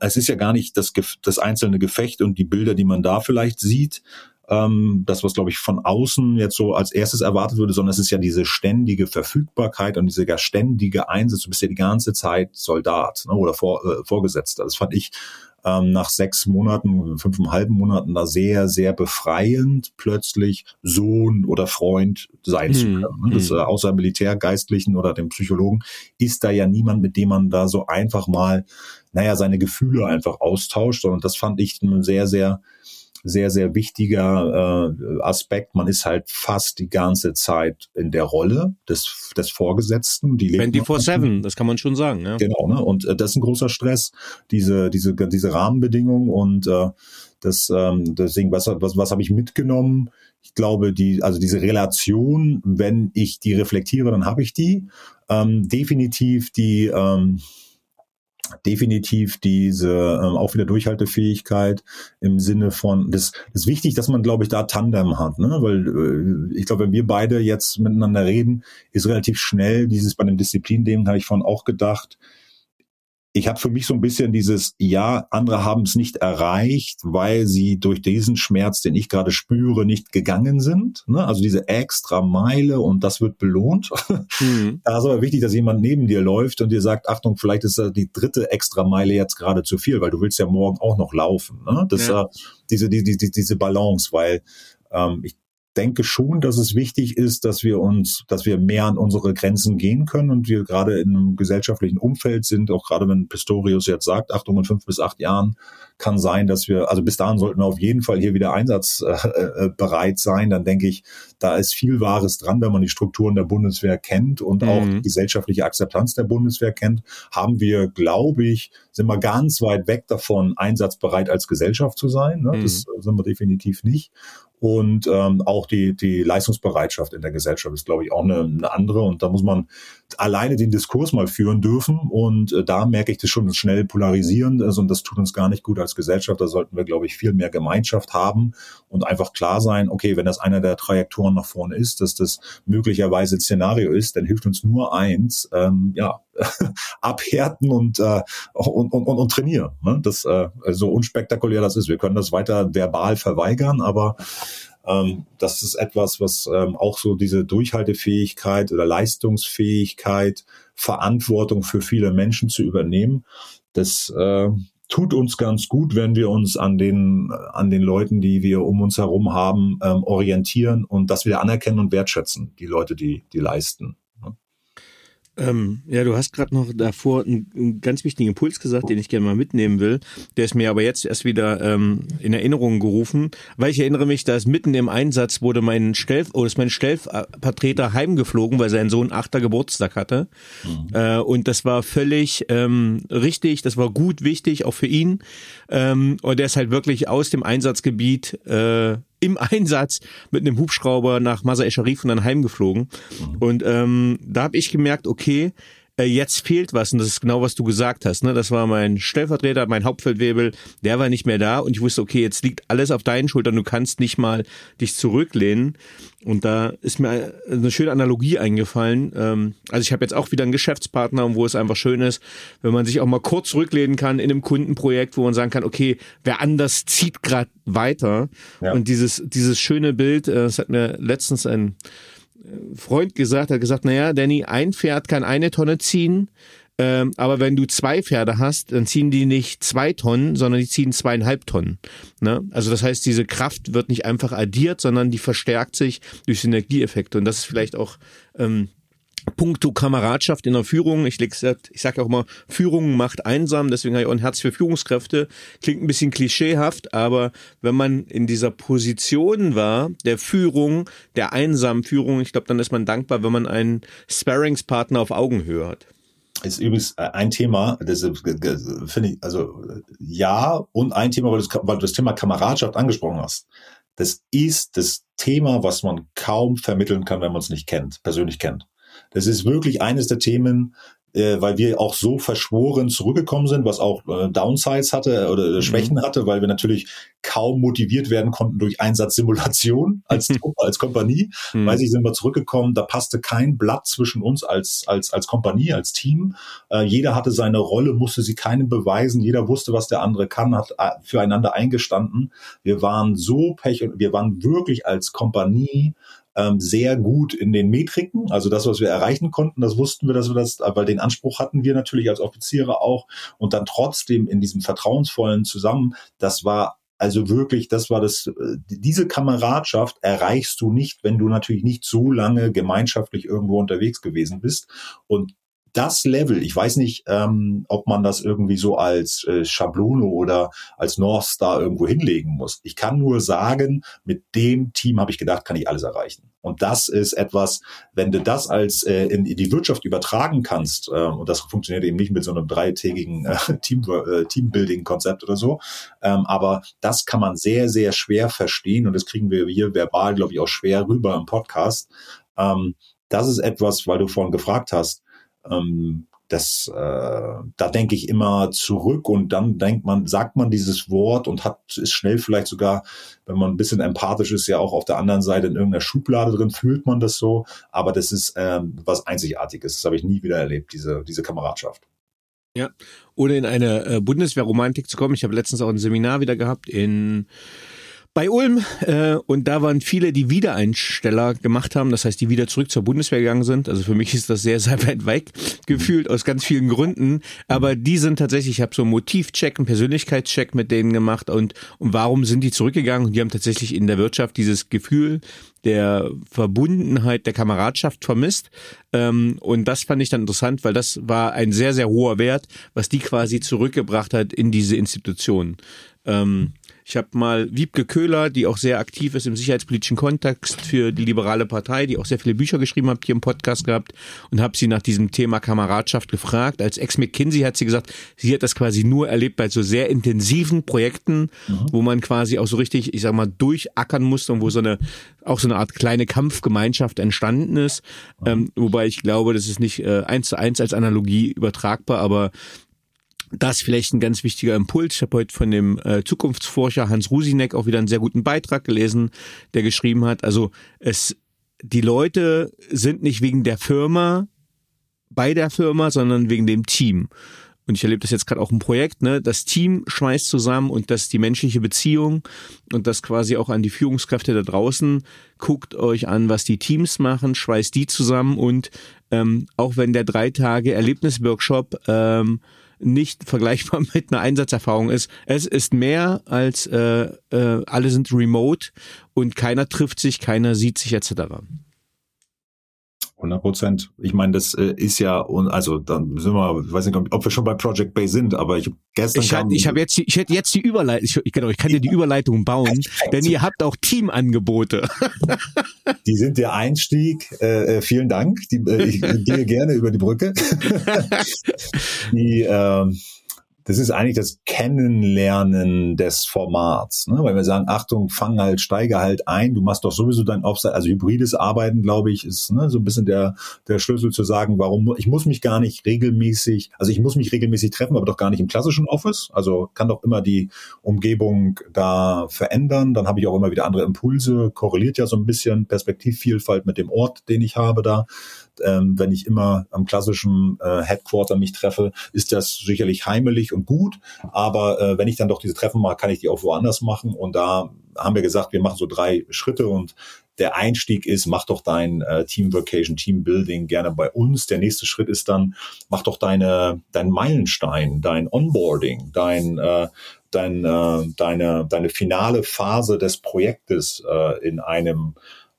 S2: es ist ja gar nicht das, das einzelne Gefecht und die Bilder, die man da vielleicht sieht, ähm, das, was, glaube ich, von außen jetzt so als erstes erwartet würde, sondern es ist ja diese ständige Verfügbarkeit und dieser ständige Einsatz. Du bist ja die ganze Zeit Soldat ne, oder Vor, äh, Vorgesetzter. Das fand ich ähm, nach sechs Monaten, fünfeinhalb Monaten da sehr, sehr befreiend, plötzlich Sohn oder Freund sein mhm. zu können. Ne? Das, äh, außer Militärgeistlichen oder dem Psychologen ist da ja niemand, mit dem man da so einfach mal, naja, seine Gefühle einfach austauscht. Und das fand ich sehr, sehr sehr, sehr wichtiger äh, Aspekt. Man ist halt fast die ganze Zeit in der Rolle des, des Vorgesetzten. Die
S3: 24-7, das kann man schon sagen. Ja.
S2: Genau, ne? und äh, das ist ein großer Stress, diese, diese, diese Rahmenbedingungen und äh, das, ähm, deswegen, was, was, was habe ich mitgenommen? Ich glaube, die, also diese Relation, wenn ich die reflektiere, dann habe ich die. Ähm, definitiv die, ähm, definitiv diese ähm, auch wieder Durchhaltefähigkeit im Sinne von das, das ist wichtig, dass man glaube ich da Tandem hat, ne? weil äh, ich glaube, wenn wir beide jetzt miteinander reden, ist relativ schnell dieses bei den Disziplin-Themen habe ich von auch gedacht, ich habe für mich so ein bisschen dieses, ja, andere haben es nicht erreicht, weil sie durch diesen Schmerz, den ich gerade spüre, nicht gegangen sind. Ne? Also diese extra Meile und das wird belohnt. Mhm. Da ist aber wichtig, dass jemand neben dir läuft und dir sagt, Achtung, vielleicht ist die dritte extra Meile jetzt gerade zu viel, weil du willst ja morgen auch noch laufen. Ne? Das ja. äh, diese, die, die, diese Balance, weil ähm, ich denke schon, dass es wichtig ist, dass wir uns, dass wir mehr an unsere Grenzen gehen können und wir gerade in einem gesellschaftlichen Umfeld sind, auch gerade wenn Pistorius jetzt sagt, Achtung, in fünf bis acht Jahren kann sein, dass wir, also bis dahin sollten wir auf jeden Fall hier wieder einsatzbereit äh, sein. Dann denke ich, da ist viel Wahres dran, wenn man die Strukturen der Bundeswehr kennt und mhm. auch die gesellschaftliche Akzeptanz der Bundeswehr kennt, haben wir, glaube ich, sind wir ganz weit weg davon, einsatzbereit als Gesellschaft zu sein. Ne? Mhm. Das sind wir definitiv nicht. Und ähm, auch die, die Leistungsbereitschaft in der Gesellschaft ist, glaube ich, auch eine, eine andere. Und da muss man alleine den Diskurs mal führen dürfen. Und äh, da merke ich das schon schnell polarisierend. Also, und das tut uns gar nicht gut als Gesellschaft. Da sollten wir, glaube ich, viel mehr Gemeinschaft haben und einfach klar sein, okay, wenn das einer der Trajektoren nach vorne ist, dass das möglicherweise Szenario ist, dann hilft uns nur eins, ähm, ja, abhärten und, äh, und, und, und trainieren. Ne? Das äh, so unspektakulär das ist. Wir können das weiter verbal verweigern, aber ähm, das ist etwas, was ähm, auch so diese Durchhaltefähigkeit oder Leistungsfähigkeit, Verantwortung für viele Menschen zu übernehmen, das äh, tut uns ganz gut, wenn wir uns an den, an den Leuten, die wir um uns herum haben, ähm, orientieren und das wieder anerkennen und wertschätzen, die Leute, die, die leisten.
S3: Ähm, ja, du hast gerade noch davor einen, einen, ganz wichtigen Impuls gesagt, den ich gerne mal mitnehmen will. Der ist mir aber jetzt erst wieder ähm, in Erinnerung gerufen, weil ich erinnere mich, dass mitten im Einsatz wurde mein Stellv oder ist mein Stellvertreter heimgeflogen, weil sein Sohn achter Geburtstag hatte. Mhm. Äh, und das war völlig ähm, richtig, das war gut wichtig, auch für ihn. Ähm, und der ist halt wirklich aus dem Einsatzgebiet äh, im Einsatz mit einem Hubschrauber nach Masa Sharif und dann heimgeflogen. Mhm. Und ähm, da habe ich gemerkt, okay, äh, jetzt fehlt was und das ist genau, was du gesagt hast. Ne? Das war mein Stellvertreter, mein Hauptfeldwebel, der war nicht mehr da und ich wusste, okay, jetzt liegt alles auf deinen Schultern, du kannst nicht mal dich zurücklehnen. Und da ist mir eine schöne Analogie eingefallen. Ähm, also ich habe jetzt auch wieder einen Geschäftspartner, wo es einfach schön ist, wenn man sich auch mal kurz zurücklehnen kann in einem Kundenprojekt, wo man sagen kann, okay, wer anders zieht gerade weiter. Ja. Und dieses, dieses schöne Bild, äh, das hat mir letztens ein Freund gesagt, hat gesagt, naja, Danny, ein Pferd kann eine Tonne ziehen, ähm, aber wenn du zwei Pferde hast, dann ziehen die nicht zwei Tonnen, sondern die ziehen zweieinhalb Tonnen. Ne? Also das heißt, diese Kraft wird nicht einfach addiert, sondern die verstärkt sich durch Synergieeffekte. Und das ist vielleicht auch ähm, Punkto Kameradschaft in der Führung. Ich, ich sage auch immer, Führung macht einsam, deswegen habe ich auch ein Herz für Führungskräfte. Klingt ein bisschen klischeehaft, aber wenn man in dieser Position war, der Führung, der einsamen Führung, ich glaube, dann ist man dankbar, wenn man einen Sparringspartner auf Augenhöhe hat
S2: ist übrigens äh, ein Thema, das finde ich, also ja, und ein Thema, weil du, weil du das Thema Kameradschaft angesprochen hast. Das ist das Thema, was man kaum vermitteln kann, wenn man es nicht kennt, persönlich kennt. Das ist wirklich eines der Themen, äh, weil wir auch so verschworen zurückgekommen sind, was auch äh, Downsides hatte oder äh, mhm. Schwächen hatte, weil wir natürlich kaum motiviert werden konnten durch Einsatzsimulation als Truppe, als Kompanie. Mhm. Weiß ich, sind wir zurückgekommen, da passte kein Blatt zwischen uns als, als, als Kompanie, als Team. Äh, jeder hatte seine Rolle, musste sie keinem beweisen, jeder wusste, was der andere kann, hat äh, füreinander eingestanden. Wir waren so pech und wir waren wirklich als Kompanie ähm, sehr gut in den Metriken. Also das, was wir erreichen konnten, das wussten wir, dass wir das, weil den Anspruch hatten wir natürlich als Offiziere auch. Und dann trotzdem in diesem vertrauensvollen Zusammen, das war also wirklich, das war das, äh, diese Kameradschaft erreichst du nicht, wenn du natürlich nicht so lange gemeinschaftlich irgendwo unterwegs gewesen bist. Und das Level, ich weiß nicht, ähm, ob man das irgendwie so als äh, Schablone oder als North Star irgendwo hinlegen muss. Ich kann nur sagen, mit dem Team habe ich gedacht, kann ich alles erreichen. Und das ist etwas, wenn du das als äh, in, in die Wirtschaft übertragen kannst, äh, und das funktioniert eben nicht mit so einem dreitägigen äh, Team, äh, Teambuilding-Konzept oder so, ähm, aber das kann man sehr, sehr schwer verstehen und das kriegen wir hier verbal, glaube ich, auch schwer rüber im Podcast. Ähm, das ist etwas, weil du vorhin gefragt hast, ähm, das, äh, da denke ich immer zurück und dann denkt man, sagt man dieses Wort und hat ist schnell vielleicht sogar, wenn man ein bisschen empathisch ist, ja auch auf der anderen Seite in irgendeiner Schublade drin, fühlt man das so. Aber das ist ähm, was Einzigartiges. Das habe ich nie wieder erlebt, diese, diese Kameradschaft.
S3: Ja, ohne in eine äh, Bundeswehrromantik zu kommen. Ich habe letztens auch ein Seminar wieder gehabt in bei Ulm äh, und da waren viele, die Wiedereinsteller gemacht haben, das heißt, die wieder zurück zur Bundeswehr gegangen sind. Also für mich ist das sehr, sehr weit weg gefühlt aus ganz vielen Gründen. Aber die sind tatsächlich, ich habe so einen Motivcheck, einen Persönlichkeitscheck mit denen gemacht und, und warum sind die zurückgegangen? Und die haben tatsächlich in der Wirtschaft dieses Gefühl der Verbundenheit, der Kameradschaft vermisst. Ähm, und das fand ich dann interessant, weil das war ein sehr, sehr hoher Wert, was die quasi zurückgebracht hat in diese Institution. Ähm, ich habe mal Wiebke Köhler, die auch sehr aktiv ist im sicherheitspolitischen Kontext für die liberale Partei, die auch sehr viele Bücher geschrieben hat, hier im Podcast gehabt und habe sie nach diesem Thema Kameradschaft gefragt. Als Ex-McKinsey hat sie gesagt, sie hat das quasi nur erlebt bei so sehr intensiven Projekten, mhm. wo man quasi auch so richtig, ich sag mal, durchackern musste und wo so eine auch so eine Art kleine Kampfgemeinschaft entstanden ist. Mhm. Ähm, wobei ich glaube, das ist nicht äh, eins zu eins als Analogie übertragbar, aber das vielleicht ein ganz wichtiger Impuls. Ich habe heute von dem äh, Zukunftsforscher Hans Rusinek auch wieder einen sehr guten Beitrag gelesen, der geschrieben hat, also es die Leute sind nicht wegen der Firma bei der Firma, sondern wegen dem Team. Und ich erlebe das jetzt gerade auch im Projekt, ne? Das Team schmeißt zusammen und das die menschliche Beziehung und das quasi auch an die Führungskräfte da draußen. Guckt euch an, was die Teams machen, schweißt die zusammen und ähm, auch wenn der drei Tage Erlebnisworkshop ähm, nicht vergleichbar mit einer Einsatzerfahrung ist. Es ist mehr als äh, äh, alle sind remote und keiner trifft sich, keiner sieht sich etc.
S2: 100 Prozent. Ich meine, das äh, ist ja, also dann sind wir, ich weiß nicht, ob wir schon bei Project Bay sind, aber ich gestern
S3: ich, hat, ich habe jetzt, die, ich hätte jetzt die Überleitung, ich, genau, ich kann dir die Überleitung bauen, denn ihr habt auch Teamangebote.
S2: Die sind der Einstieg. Äh, äh, vielen Dank. Die, äh, ich gehe gerne über die Brücke. die, äh, das ist eigentlich das Kennenlernen des Formats, ne? weil wir sagen, Achtung, fang halt, steige halt ein, du machst doch sowieso dein Offside, also hybrides Arbeiten, glaube ich, ist ne, so ein bisschen der, der Schlüssel zu sagen, warum, ich muss mich gar nicht regelmäßig, also ich muss mich regelmäßig treffen, aber doch gar nicht im klassischen Office, also kann doch immer die Umgebung da verändern, dann habe ich auch immer wieder andere Impulse, korreliert ja so ein bisschen Perspektivvielfalt mit dem Ort, den ich habe da ähm, wenn ich immer am klassischen äh, Headquarter mich treffe, ist das sicherlich heimelig und gut. Aber äh, wenn ich dann doch diese Treffen mache, kann ich die auch woanders machen. Und da haben wir gesagt, wir machen so drei Schritte und der Einstieg ist, mach doch dein äh, Team Vacation, Team Building gerne bei uns. Der nächste Schritt ist dann, mach doch deine, dein Meilenstein, dein Onboarding, dein, äh, dein, äh, deine, deine finale Phase des Projektes äh, in einem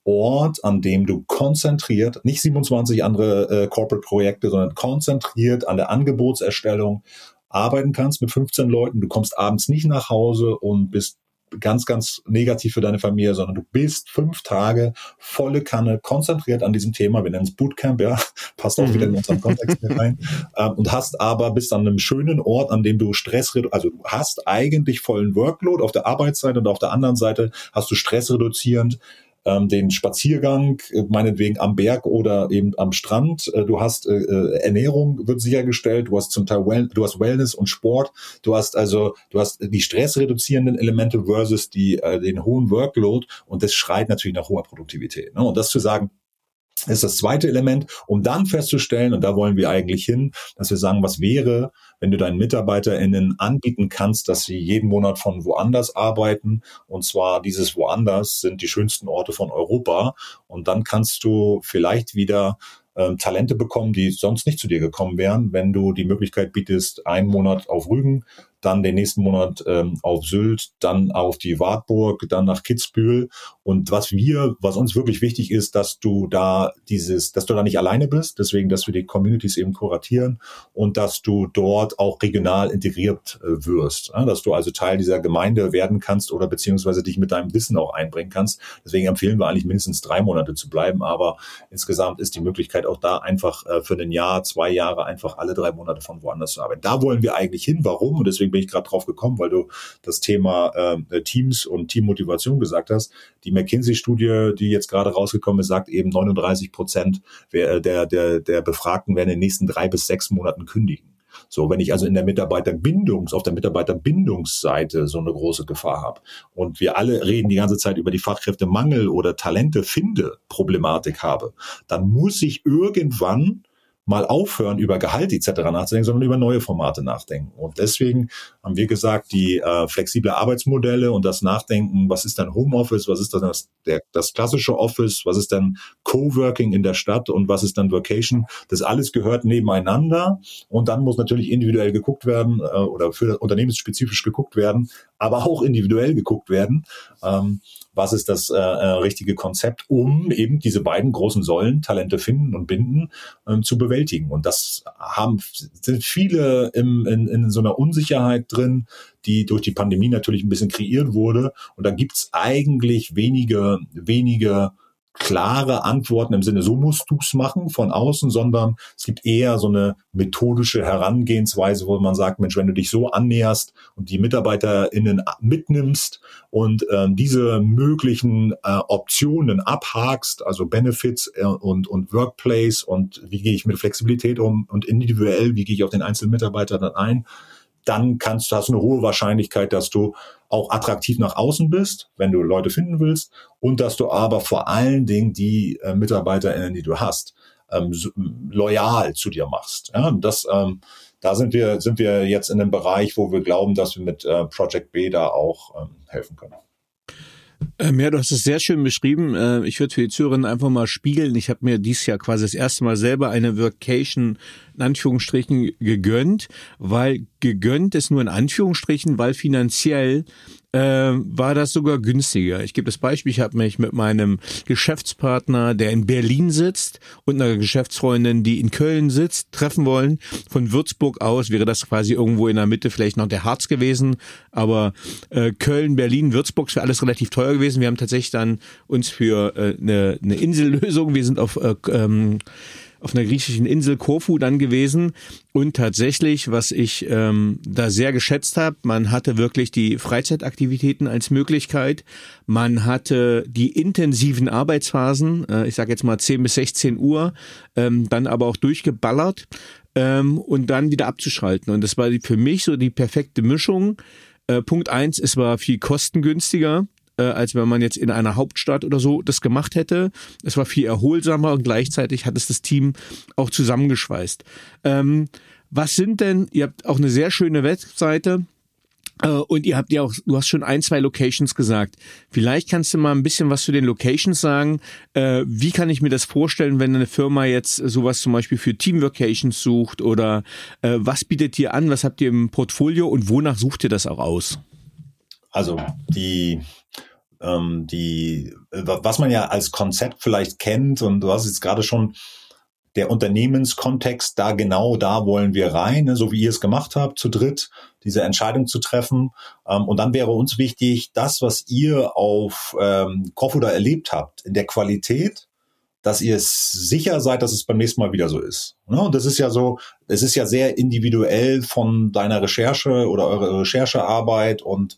S2: Ort, an dem du konzentriert, nicht 27 andere äh, Corporate-Projekte, sondern konzentriert an der Angebotserstellung arbeiten kannst mit 15 Leuten. Du kommst abends nicht nach Hause und bist ganz, ganz negativ für deine Familie, sondern du bist fünf Tage volle Kanne konzentriert an diesem Thema. Wir nennen es Bootcamp, ja, passt auch wieder in unseren Kontext mit rein. Ähm, und hast aber bist an einem schönen Ort, an dem du Stress, also du hast eigentlich vollen Workload auf der Arbeitsseite und auf der anderen Seite hast du stressreduzierend ähm, den Spaziergang, äh, meinetwegen am Berg oder eben am Strand. Äh, du hast äh, äh, Ernährung wird sichergestellt, du hast zum Teil well, du hast Wellness und Sport, du hast also du hast die stressreduzierenden Elemente versus die äh, den hohen Workload und das schreit natürlich nach hoher Produktivität. Ne? Und das zu sagen, ist das zweite Element, um dann festzustellen, und da wollen wir eigentlich hin, dass wir sagen, was wäre, wenn du deinen MitarbeiterInnen anbieten kannst, dass sie jeden Monat von woanders arbeiten. Und zwar dieses woanders sind die schönsten Orte von Europa. Und dann kannst du vielleicht wieder ähm, Talente bekommen, die sonst nicht zu dir gekommen wären, wenn du die Möglichkeit bietest, einen Monat auf Rügen, dann den nächsten Monat ähm, auf Sylt, dann auf die Wartburg, dann nach Kitzbühel. Und was wir, was uns wirklich wichtig ist, dass du da dieses, dass du da nicht alleine bist, deswegen, dass wir die Communities eben kuratieren und dass du dort auch regional integriert äh, wirst, ja? dass du also Teil dieser Gemeinde werden kannst oder beziehungsweise dich mit deinem Wissen auch einbringen kannst. Deswegen empfehlen wir eigentlich mindestens drei Monate zu bleiben, aber insgesamt ist die Möglichkeit auch da einfach äh, für ein Jahr, zwei Jahre einfach alle drei Monate von woanders zu arbeiten. Da wollen wir eigentlich hin. Warum? Und deswegen bin ich gerade drauf gekommen, weil du das Thema äh, Teams und Teammotivation gesagt hast. Die McKinsey-Studie, die jetzt gerade rausgekommen ist, sagt eben 39 Prozent der, der, der Befragten werden in den nächsten drei bis sechs Monaten kündigen. So, wenn ich also in der Mitarbeiterbindungs, auf der Mitarbeiterbindungsseite so eine große Gefahr habe und wir alle reden die ganze Zeit über die Fachkräftemangel oder Talente finde Problematik habe, dann muss ich irgendwann mal aufhören, über Gehalt etc. nachzudenken, sondern über neue Formate nachdenken. Und deswegen haben wir gesagt, die äh, flexible Arbeitsmodelle und das Nachdenken, was ist dann Homeoffice, was ist dann das, der, das klassische Office, was ist dann Coworking in der Stadt und was ist dann Vacation, das alles gehört nebeneinander und dann muss natürlich individuell geguckt werden äh, oder für unternehmensspezifisch geguckt werden, aber auch individuell geguckt werden. Ähm, was ist das äh, äh, richtige Konzept, um eben diese beiden großen Säulen, Talente finden und binden, ähm, zu bewältigen. Und das haben, sind viele im, in, in so einer Unsicherheit drin, die durch die Pandemie natürlich ein bisschen kreiert wurde. Und da gibt's eigentlich wenige, wenige klare Antworten im Sinne, so musst du's machen von außen, sondern es gibt eher so eine methodische Herangehensweise, wo man sagt, Mensch, wenn du dich so annäherst und die MitarbeiterInnen mitnimmst und äh, diese möglichen äh, Optionen abhakst, also Benefits äh, und, und Workplace und wie gehe ich mit Flexibilität um und individuell, wie gehe ich auf den einzelnen Mitarbeiter dann ein, dann kannst du, hast eine hohe Wahrscheinlichkeit, dass du auch attraktiv nach außen bist, wenn du Leute finden willst, und dass du aber vor allen Dingen die äh, MitarbeiterInnen, die du hast, ähm, so, loyal zu dir machst. Ja, das, ähm, da sind wir, sind wir jetzt in einem Bereich, wo wir glauben, dass wir mit äh, Project B da auch ähm, helfen können.
S3: Ähm, ja, du hast es sehr schön beschrieben. Äh, ich würde für die Zuhörerinnen einfach mal spiegeln. Ich habe mir dieses Jahr quasi das erste Mal selber eine Vacation in Anführungsstrichen gegönnt, weil gegönnt ist nur in Anführungsstrichen, weil finanziell äh, war das sogar günstiger. Ich gebe das Beispiel, ich habe mich mit meinem Geschäftspartner, der in Berlin sitzt, und einer Geschäftsfreundin, die in Köln sitzt, treffen wollen. Von Würzburg aus wäre das quasi irgendwo in der Mitte vielleicht noch der Harz gewesen, aber äh, Köln, Berlin, Würzburg wäre alles relativ teuer gewesen. Wir haben tatsächlich dann uns für äh, eine, eine Insellösung, wir sind auf äh, ähm, auf einer griechischen Insel Korfu dann gewesen. Und tatsächlich, was ich ähm, da sehr geschätzt habe, man hatte wirklich die Freizeitaktivitäten als Möglichkeit, man hatte die intensiven Arbeitsphasen, äh, ich sage jetzt mal 10 bis 16 Uhr, ähm, dann aber auch durchgeballert ähm, und dann wieder abzuschalten. Und das war für mich so die perfekte Mischung. Äh, Punkt eins, es war viel kostengünstiger äh, als wenn man jetzt in einer Hauptstadt oder so das gemacht hätte. Es war viel erholsamer und gleichzeitig hat es das Team auch zusammengeschweißt. Ähm, was sind denn, ihr habt auch eine sehr schöne Webseite, äh, und ihr habt ja auch, du hast schon ein, zwei Locations gesagt. Vielleicht kannst du mal ein bisschen was zu den Locations sagen. Äh, wie kann ich mir das vorstellen, wenn eine Firma jetzt sowas zum Beispiel für Team Locations sucht oder äh, was bietet ihr an? Was habt ihr im Portfolio und wonach sucht ihr das auch aus?
S2: Also die ähm, die, was man ja als Konzept vielleicht kennt, und du hast jetzt gerade schon der Unternehmenskontext, da genau da wollen wir rein, ne, so wie ihr es gemacht habt, zu dritt, diese Entscheidung zu treffen. Ähm, und dann wäre uns wichtig, das, was ihr auf ähm, Kofuda erlebt habt, in der Qualität, dass ihr sicher seid, dass es beim nächsten Mal wieder so ist. Ne? Und das ist ja so, es ist ja sehr individuell von deiner Recherche oder eurer Recherchearbeit und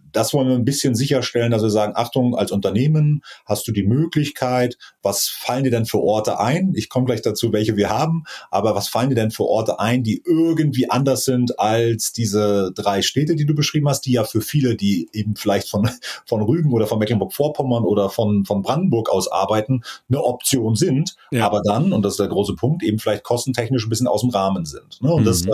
S2: das wollen wir ein bisschen sicherstellen, dass wir sagen, Achtung, als Unternehmen hast du die Möglichkeit, was fallen dir denn für Orte ein? Ich komme gleich dazu, welche wir haben, aber was fallen dir denn für Orte ein, die irgendwie anders sind als diese drei Städte, die du beschrieben hast, die ja für viele, die eben vielleicht von, von Rügen oder von Mecklenburg-Vorpommern oder von, von Brandenburg aus arbeiten, eine Option sind, ja. aber dann, und das ist der große Punkt, eben vielleicht kostentechnisch ein bisschen aus dem Rahmen sind. Ne? Und mhm. das,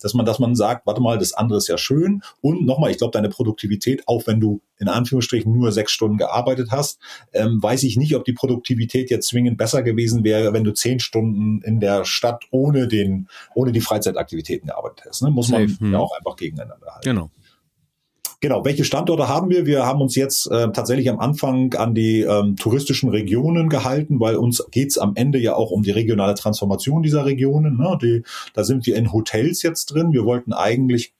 S2: dass man, dass man sagt, warte mal, das andere ist ja schön und nochmal, ich glaube, deine Produktivität auch wenn du in Anführungsstrichen nur sechs Stunden gearbeitet hast, ähm, weiß ich nicht, ob die Produktivität jetzt zwingend besser gewesen wäre, wenn du zehn Stunden in der Stadt ohne den, ohne die Freizeitaktivitäten gearbeitet hast. Ne? Muss man hm. ja auch einfach gegeneinander halten.
S3: Genau.
S2: Genau, welche Standorte haben wir? Wir haben uns jetzt äh, tatsächlich am Anfang an die ähm, touristischen Regionen gehalten, weil uns geht's am Ende ja auch um die regionale Transformation dieser Regionen. Ne? Die, da sind wir in Hotels jetzt drin. Wir wollten eigentlich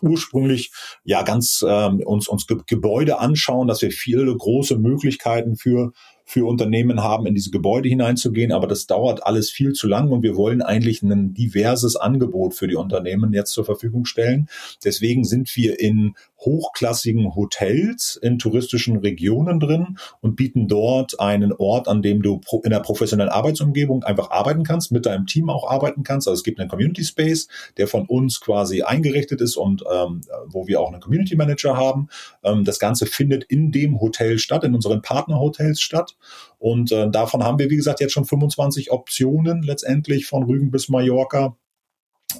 S2: ursprünglich ja ganz ähm, uns uns Gebäude anschauen, dass wir viele große Möglichkeiten für für Unternehmen haben, in diese Gebäude hineinzugehen. Aber das dauert alles viel zu lang und wir wollen eigentlich ein diverses Angebot für die Unternehmen jetzt zur Verfügung stellen. Deswegen sind wir in hochklassigen Hotels in touristischen Regionen drin und bieten dort einen Ort, an dem du in der professionellen Arbeitsumgebung einfach arbeiten kannst, mit deinem Team auch arbeiten kannst. Also es gibt einen Community Space, der von uns quasi eingerichtet ist und ähm, wo wir auch einen Community Manager haben. Ähm, das Ganze findet in dem Hotel statt, in unseren Partnerhotels statt. Und äh, davon haben wir, wie gesagt, jetzt schon 25 Optionen letztendlich von Rügen bis Mallorca.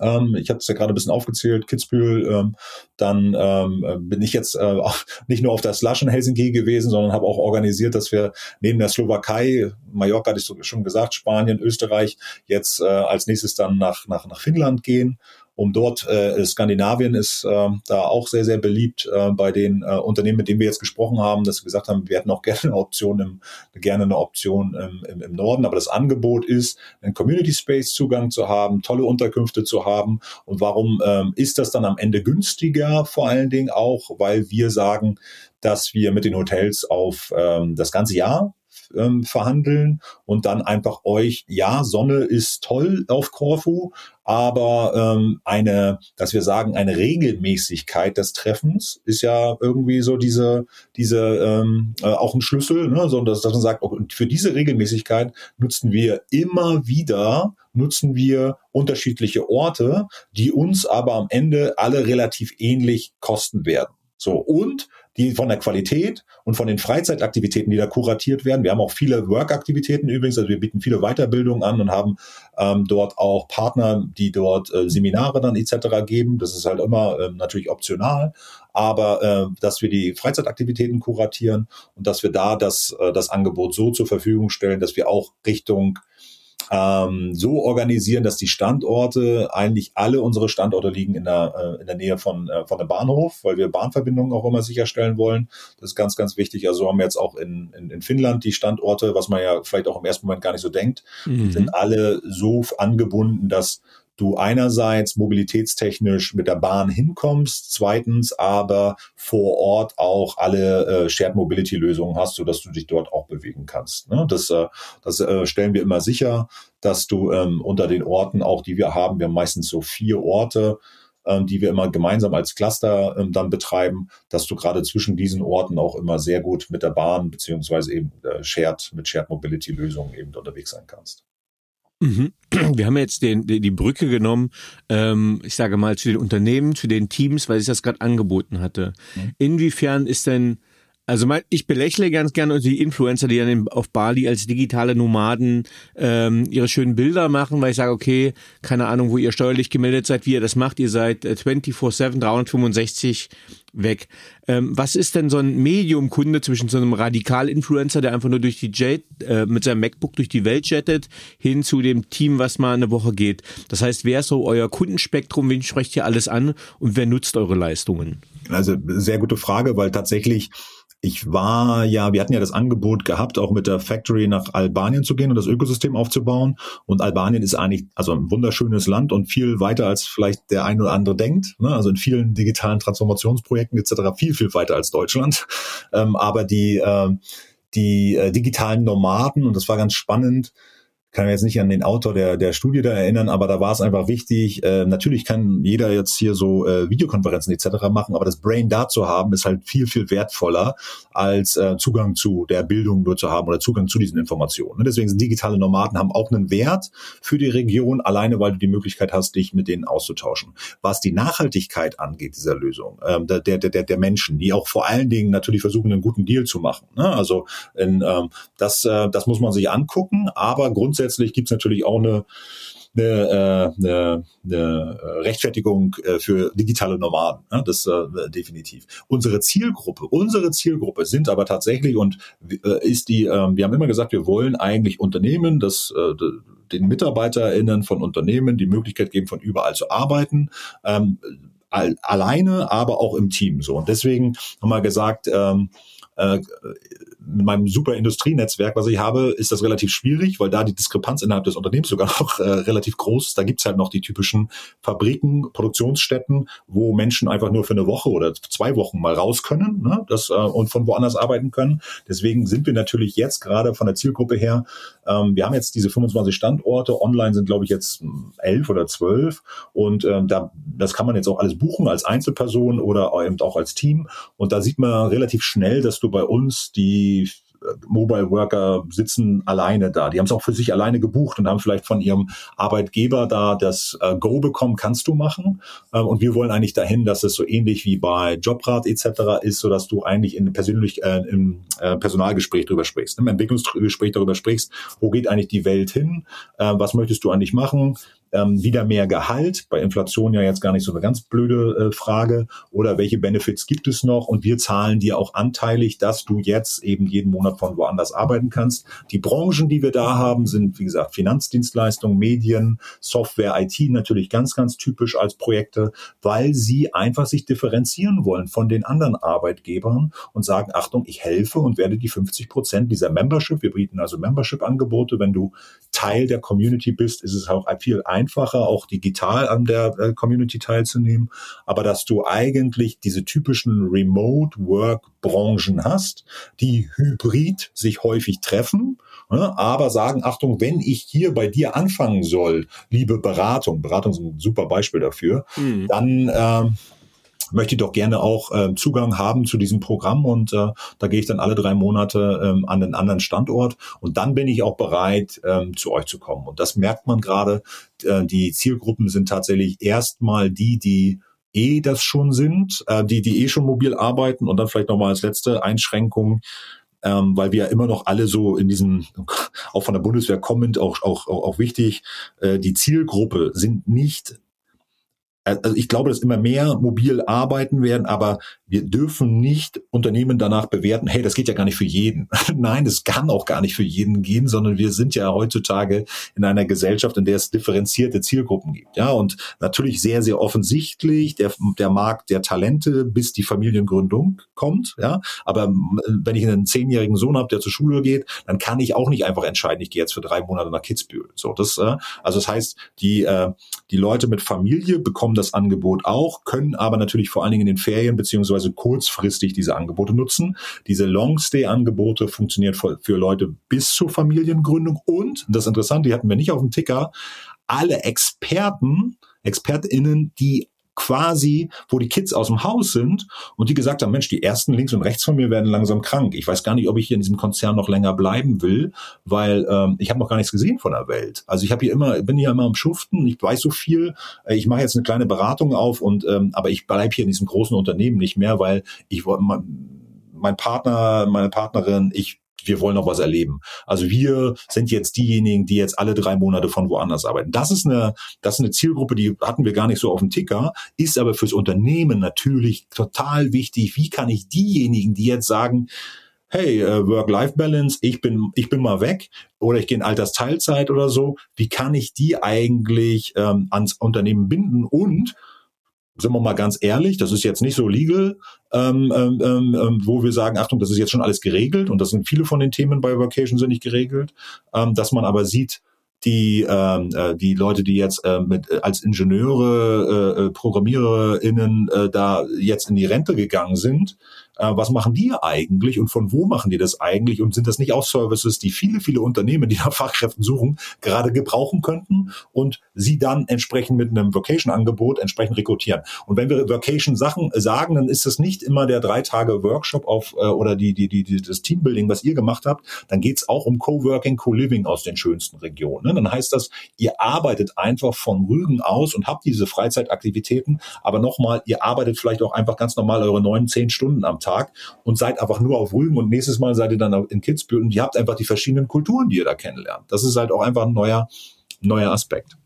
S2: Ähm, ich hatte es ja gerade ein bisschen aufgezählt, Kitzbühel. Ähm, dann ähm, bin ich jetzt äh, nicht nur auf der Slush in Helsinki gewesen, sondern habe auch organisiert, dass wir neben der Slowakei, Mallorca hatte ich schon gesagt, Spanien, Österreich, jetzt äh, als nächstes dann nach, nach, nach Finnland gehen um dort, äh, Skandinavien ist äh, da auch sehr, sehr beliebt äh, bei den äh, Unternehmen, mit denen wir jetzt gesprochen haben, dass wir gesagt haben, wir hätten auch gerne eine Option im, gerne eine Option im, im, im Norden, aber das Angebot ist, einen Community Space Zugang zu haben, tolle Unterkünfte zu haben. Und warum ähm, ist das dann am Ende günstiger? Vor allen Dingen auch, weil wir sagen, dass wir mit den Hotels auf ähm, das ganze Jahr ähm, verhandeln und dann einfach euch, ja, Sonne ist toll auf Korfu, aber ähm, eine, dass wir sagen, eine Regelmäßigkeit des Treffens ist ja irgendwie so diese, diese ähm, äh, auch ein Schlüssel, ne? so dass, dass man sagt, okay, für diese Regelmäßigkeit nutzen wir immer wieder nutzen wir unterschiedliche Orte, die uns aber am Ende alle relativ ähnlich kosten werden. So, und die von der Qualität und von den Freizeitaktivitäten, die da kuratiert werden. Wir haben auch viele Work-Aktivitäten übrigens, also wir bieten viele Weiterbildungen an und haben ähm, dort auch Partner, die dort äh, Seminare dann etc. geben. Das ist halt immer ähm, natürlich optional, aber äh, dass wir die Freizeitaktivitäten kuratieren und dass wir da das, äh, das Angebot so zur Verfügung stellen, dass wir auch Richtung ähm, so organisieren, dass die Standorte, eigentlich alle unsere Standorte liegen in der, äh, in der Nähe von, äh, von dem Bahnhof, weil wir Bahnverbindungen auch immer sicherstellen wollen. Das ist ganz, ganz wichtig. Also haben wir jetzt auch in, in, in Finnland die Standorte, was man ja vielleicht auch im ersten Moment gar nicht so denkt, mhm. sind alle so angebunden, dass du einerseits mobilitätstechnisch mit der Bahn hinkommst, zweitens aber vor Ort auch alle äh, Shared Mobility Lösungen hast, sodass du dich dort auch bewegen kannst. Ne? Das, äh, das äh, stellen wir immer sicher, dass du ähm, unter den Orten auch, die wir haben, wir haben meistens so vier Orte, ähm, die wir immer gemeinsam als Cluster ähm, dann betreiben, dass du gerade zwischen diesen Orten auch immer sehr gut mit der Bahn beziehungsweise eben äh, Shared, mit Shared Mobility Lösungen eben unterwegs sein kannst.
S3: Mhm. Wir haben jetzt den, die Brücke genommen, ähm, ich sage mal, zu den Unternehmen, zu den Teams, weil ich das gerade angeboten hatte. Mhm. Inwiefern ist denn also mein, ich belächle ganz gerne die Influencer, die dann auf Bali als digitale Nomaden ähm, ihre schönen Bilder machen, weil ich sage, okay, keine Ahnung, wo ihr steuerlich gemeldet seid, wie ihr das macht, ihr seid 24-7, äh, 365 weg. Ähm, was ist denn so ein Medium-Kunde zwischen so einem Radikal-Influencer, der einfach nur durch die Jet, äh, mit seinem MacBook durch die Welt jettet, hin zu dem Team, was mal eine Woche geht? Das heißt, wer ist so euer Kundenspektrum, wen sprecht ihr alles an und wer nutzt eure Leistungen?
S2: Also sehr gute Frage, weil tatsächlich ich war ja, wir hatten ja das Angebot gehabt, auch mit der Factory nach Albanien zu gehen und das Ökosystem aufzubauen. Und Albanien ist eigentlich also ein wunderschönes Land und viel weiter als vielleicht der ein oder andere denkt. Ne? Also in vielen digitalen Transformationsprojekten etc. viel, viel weiter als Deutschland. Ähm, aber die, äh, die äh, digitalen Nomaden, und das war ganz spannend, kann mir jetzt nicht an den Autor der, der Studie da erinnern, aber da war es einfach wichtig. Äh, natürlich kann jeder jetzt hier so äh, Videokonferenzen etc. machen, aber das Brain da zu haben, ist halt viel, viel wertvoller, als äh, Zugang zu der Bildung nur zu haben oder Zugang zu diesen Informationen. Deswegen sind digitale Nomaden haben auch einen Wert für die Region, alleine weil du die Möglichkeit hast, dich mit denen auszutauschen. Was die Nachhaltigkeit angeht, dieser Lösung, ähm, der, der, der, der Menschen, die auch vor allen Dingen natürlich versuchen, einen guten Deal zu machen. Ne? Also in, ähm, das, äh, das muss man sich angucken, aber grundsätzlich grundsätzlich gibt es natürlich auch eine, eine, äh, eine, eine Rechtfertigung äh, für digitale Nomaden. Ne? Das äh, definitiv. Unsere Zielgruppe, unsere Zielgruppe sind aber tatsächlich und äh, ist die, äh, wir haben immer gesagt, wir wollen eigentlich Unternehmen, das äh, den MitarbeiterInnen von Unternehmen die Möglichkeit geben, von überall zu arbeiten. Ähm, alleine, aber auch im Team. So und deswegen haben wir gesagt, ähm, äh, mit meinem super Industrienetzwerk, was ich habe, ist das relativ schwierig, weil da die Diskrepanz innerhalb des Unternehmens sogar noch äh, relativ groß ist. Da gibt's halt noch die typischen Fabriken, Produktionsstätten, wo Menschen einfach nur für eine Woche oder zwei Wochen mal raus können ne, das, äh, und von woanders arbeiten können. Deswegen sind wir natürlich jetzt gerade von der Zielgruppe her, ähm, wir haben jetzt diese 25 Standorte, online sind glaube ich jetzt elf oder zwölf und ähm, da, das kann man jetzt auch alles buchen als Einzelperson oder eben auch als Team. Und da sieht man relativ schnell, dass du bei uns die die Mobile Worker sitzen alleine da. Die haben es auch für sich alleine gebucht und haben vielleicht von ihrem Arbeitgeber da das äh, Go bekommen, kannst du machen. Äh, und wir wollen eigentlich dahin, dass es so ähnlich wie bei Jobrat etc. ist, so dass du eigentlich in persönlich äh, im äh, Personalgespräch darüber sprichst, im Entwicklungsgespräch darüber sprichst, wo geht eigentlich die Welt hin, äh, was möchtest du eigentlich machen, ähm, wieder mehr Gehalt, bei Inflation ja jetzt gar nicht so eine ganz blöde äh, Frage, oder welche Benefits gibt es noch? Und wir zahlen dir auch anteilig, dass du jetzt eben jeden Monat von woanders arbeiten kannst. Die Branchen, die wir da haben, sind wie gesagt Finanzdienstleistungen, Medien, Software, IT natürlich ganz, ganz typisch als Projekte, weil sie einfach sich differenzieren wollen von den anderen Arbeitgebern und sagen, Achtung, ich helfe und werde die 50 Prozent dieser Membership, wir bieten also Membership-Angebote, wenn du Teil der Community bist, ist es auch viel einfacher einfacher, auch digital an der äh, Community teilzunehmen, aber dass du eigentlich diese typischen Remote Work Branchen hast, die hybrid sich häufig treffen, ne, aber sagen, Achtung, wenn ich hier bei dir anfangen soll, liebe Beratung, Beratung ist ein super Beispiel dafür, mhm. dann äh, möchte ich doch gerne auch äh, Zugang haben zu diesem Programm und äh, da gehe ich dann alle drei Monate ähm, an einen anderen Standort und dann bin ich auch bereit, ähm, zu euch zu kommen. Und das merkt man gerade. Äh, die Zielgruppen sind tatsächlich erstmal die, die eh das schon sind, äh, die, die eh schon mobil arbeiten und dann vielleicht nochmal als letzte Einschränkung, ähm, weil wir ja immer noch alle so in diesem, auch von der Bundeswehr kommend, auch, auch, auch, wichtig, äh, die Zielgruppe sind nicht also ich glaube, dass immer mehr mobil arbeiten werden, aber wir dürfen nicht Unternehmen danach bewerten, hey, das geht ja gar nicht für jeden. Nein, das kann auch gar nicht für jeden gehen, sondern wir sind ja heutzutage in einer Gesellschaft, in der es differenzierte Zielgruppen gibt. Ja, und natürlich sehr, sehr offensichtlich der, der Markt der Talente, bis die Familiengründung kommt. Ja, aber wenn ich einen zehnjährigen Sohn habe, der zur Schule geht, dann kann ich auch nicht einfach entscheiden, ich gehe jetzt für drei Monate nach Kitzbühel. So, das, äh, also das heißt, die, äh, die Leute mit Familie bekommen das Angebot auch, können aber natürlich vor allen Dingen in den Ferien beziehungsweise kurzfristig diese Angebote nutzen. Diese Longstay-Angebote funktionieren für, für Leute bis zur Familiengründung und, das Interessante, die hatten wir nicht auf dem Ticker, alle Experten, ExpertInnen, die quasi, wo die Kids aus dem Haus sind und die gesagt haben, Mensch, die ersten links und rechts von mir werden langsam krank. Ich weiß gar nicht, ob ich hier in diesem Konzern noch länger bleiben will, weil ähm, ich habe noch gar nichts gesehen von der Welt. Also ich habe hier immer, bin hier immer am Schuften, ich weiß so viel, äh, ich mache jetzt eine kleine Beratung auf und ähm, aber ich bleibe hier in diesem großen Unternehmen nicht mehr, weil ich mein Partner, meine Partnerin, ich wir wollen noch was erleben. Also wir sind jetzt diejenigen, die jetzt alle drei Monate von woanders arbeiten. Das ist eine, das ist eine Zielgruppe, die hatten wir gar nicht so auf dem Ticker, ist aber fürs Unternehmen natürlich total wichtig. Wie kann ich diejenigen, die jetzt sagen, hey, uh, Work-Life-Balance, ich bin, ich bin mal weg oder ich gehe in Altersteilzeit oder so, wie kann ich die eigentlich ähm, ans Unternehmen binden und sind wir mal ganz ehrlich, das ist jetzt nicht so legal, ähm, ähm, ähm, wo wir sagen, Achtung, das ist jetzt schon alles geregelt und das sind viele von den Themen bei Vacation sind nicht geregelt, ähm, dass man aber sieht, die ähm, äh, die Leute, die jetzt äh, mit äh, als Ingenieure, äh, äh, ProgrammiererInnen äh, da jetzt in die Rente gegangen sind, äh, was machen die eigentlich und von wo machen die das eigentlich und sind das nicht auch Services, die viele, viele Unternehmen, die nach Fachkräften suchen, gerade gebrauchen könnten und sie dann entsprechend mit einem Vocation-Angebot entsprechend rekrutieren. Und wenn wir Vocation-Sachen sagen, dann ist das nicht immer der drei Tage Workshop auf äh, oder die, die, die, die, das Teambuilding, was ihr gemacht habt, dann geht's auch um Coworking, Co-Living aus den schönsten Regionen. Ne? Dann heißt das, ihr arbeitet einfach von Rügen aus und habt diese Freizeitaktivitäten, aber nochmal, ihr arbeitet vielleicht auch einfach ganz normal eure neun, zehn Stunden am Tag Tag und seid einfach nur auf Rügen und nächstes Mal seid ihr dann in Kitzbühel und ihr habt einfach die verschiedenen Kulturen, die ihr da kennenlernt. Das ist halt auch einfach ein neuer, neuer Aspekt.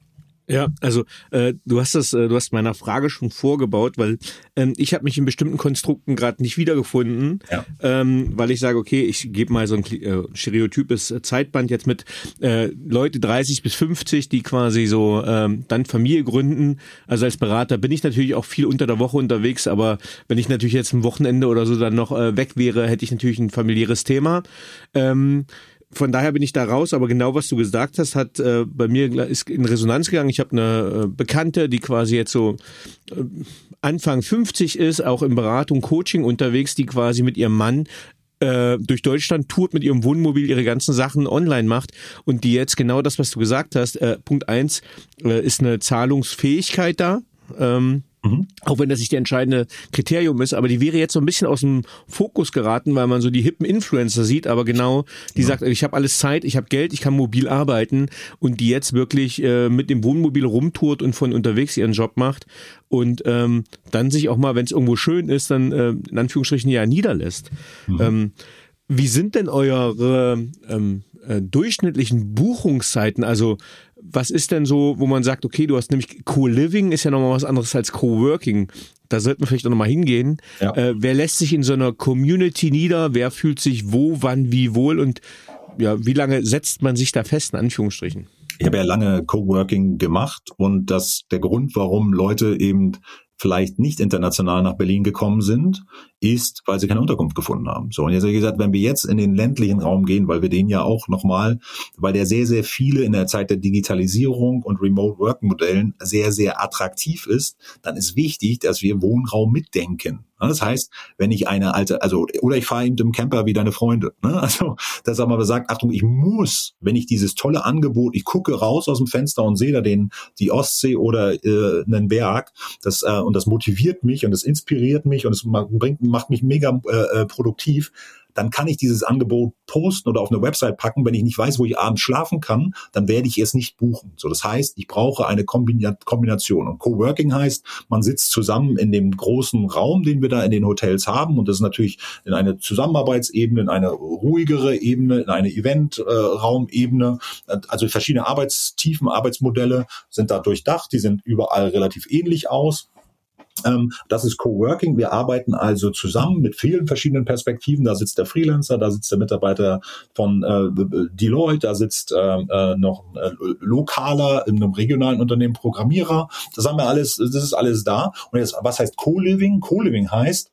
S3: Ja, also äh, du hast das, äh, du hast meiner Frage schon vorgebaut, weil ähm, ich habe mich in bestimmten Konstrukten gerade nicht wiedergefunden, ja. ähm, weil ich sage, okay, ich gebe mal so ein äh, stereotypes Zeitband jetzt mit äh, Leute 30 bis 50, die quasi so ähm, dann Familie gründen. Also als Berater bin ich natürlich auch viel unter der Woche unterwegs, aber wenn ich natürlich jetzt ein Wochenende oder so dann noch äh, weg wäre, hätte ich natürlich ein familiäres Thema. Ähm, von daher bin ich da raus, aber genau was du gesagt hast, hat äh, bei mir ist in Resonanz gegangen. Ich habe eine äh, Bekannte, die quasi jetzt so äh, Anfang 50 ist, auch in Beratung, Coaching unterwegs, die quasi mit ihrem Mann äh, durch Deutschland tourt mit ihrem Wohnmobil ihre ganzen Sachen online macht und die jetzt genau das, was du gesagt hast, äh, Punkt eins äh, ist eine Zahlungsfähigkeit da. Ähm, Mhm. Auch wenn das nicht der entscheidende Kriterium ist, aber die wäre jetzt so ein bisschen aus dem Fokus geraten, weil man so die hippen Influencer sieht, aber genau, die ja. sagt, ich habe alles Zeit, ich habe Geld, ich kann mobil arbeiten und die jetzt wirklich äh, mit dem Wohnmobil rumtourt und von unterwegs ihren Job macht und ähm, dann sich auch mal, wenn es irgendwo schön ist, dann äh, in Anführungsstrichen ja niederlässt. Mhm. Ähm, wie sind denn eure ähm, äh, durchschnittlichen Buchungszeiten? Also was ist denn so, wo man sagt, okay, du hast nämlich Co-Living ist ja nochmal was anderes als Co-Working. Da sollten wir vielleicht auch nochmal hingehen. Ja. Äh, wer lässt sich in so einer Community nieder? Wer fühlt sich wo, wann, wie wohl? Und ja, wie lange setzt man sich da fest, in Anführungsstrichen?
S2: Ich habe ja lange Coworking gemacht und das der Grund, warum Leute eben vielleicht nicht international nach Berlin gekommen sind, ist, weil sie keine Unterkunft gefunden haben. So, und jetzt habe ich gesagt, wenn wir jetzt in den ländlichen Raum gehen, weil wir den ja auch nochmal, weil der sehr, sehr viele in der Zeit der Digitalisierung und Remote Work Modellen sehr, sehr attraktiv ist, dann ist wichtig, dass wir Wohnraum mitdenken. Das heißt, wenn ich eine alte, also, oder ich fahre eben im Camper wie deine Freunde. Ne? Also, dass mal sagt, Achtung, ich muss, wenn ich dieses tolle Angebot, ich gucke raus aus dem Fenster und sehe da den, die Ostsee oder äh, einen Berg, das, äh, und das motiviert mich und das inspiriert mich und es bringt, macht mich mega äh, äh, produktiv, dann kann ich dieses Angebot posten oder auf eine Website packen. Wenn ich nicht weiß, wo ich abends schlafen kann, dann werde ich es nicht buchen. So, das heißt, ich brauche eine Kombination. Und Coworking heißt, man sitzt zusammen in dem großen Raum, den wir da in den Hotels haben. Und das ist natürlich in eine Zusammenarbeitsebene, in eine ruhigere Ebene, in eine Eventraumebene. also verschiedene Arbeitstiefen, Arbeitsmodelle sind da durchdacht. Die sind überall relativ ähnlich aus. Ähm, das ist Coworking. Wir arbeiten also zusammen mit vielen verschiedenen Perspektiven. Da sitzt der Freelancer, da sitzt der Mitarbeiter von äh, Deloitte, da sitzt ähm, äh, noch äh, lokaler in einem regionalen Unternehmen Programmierer. Das haben wir alles, das ist alles da. Und jetzt, was heißt Co-Living? Co-Living heißt,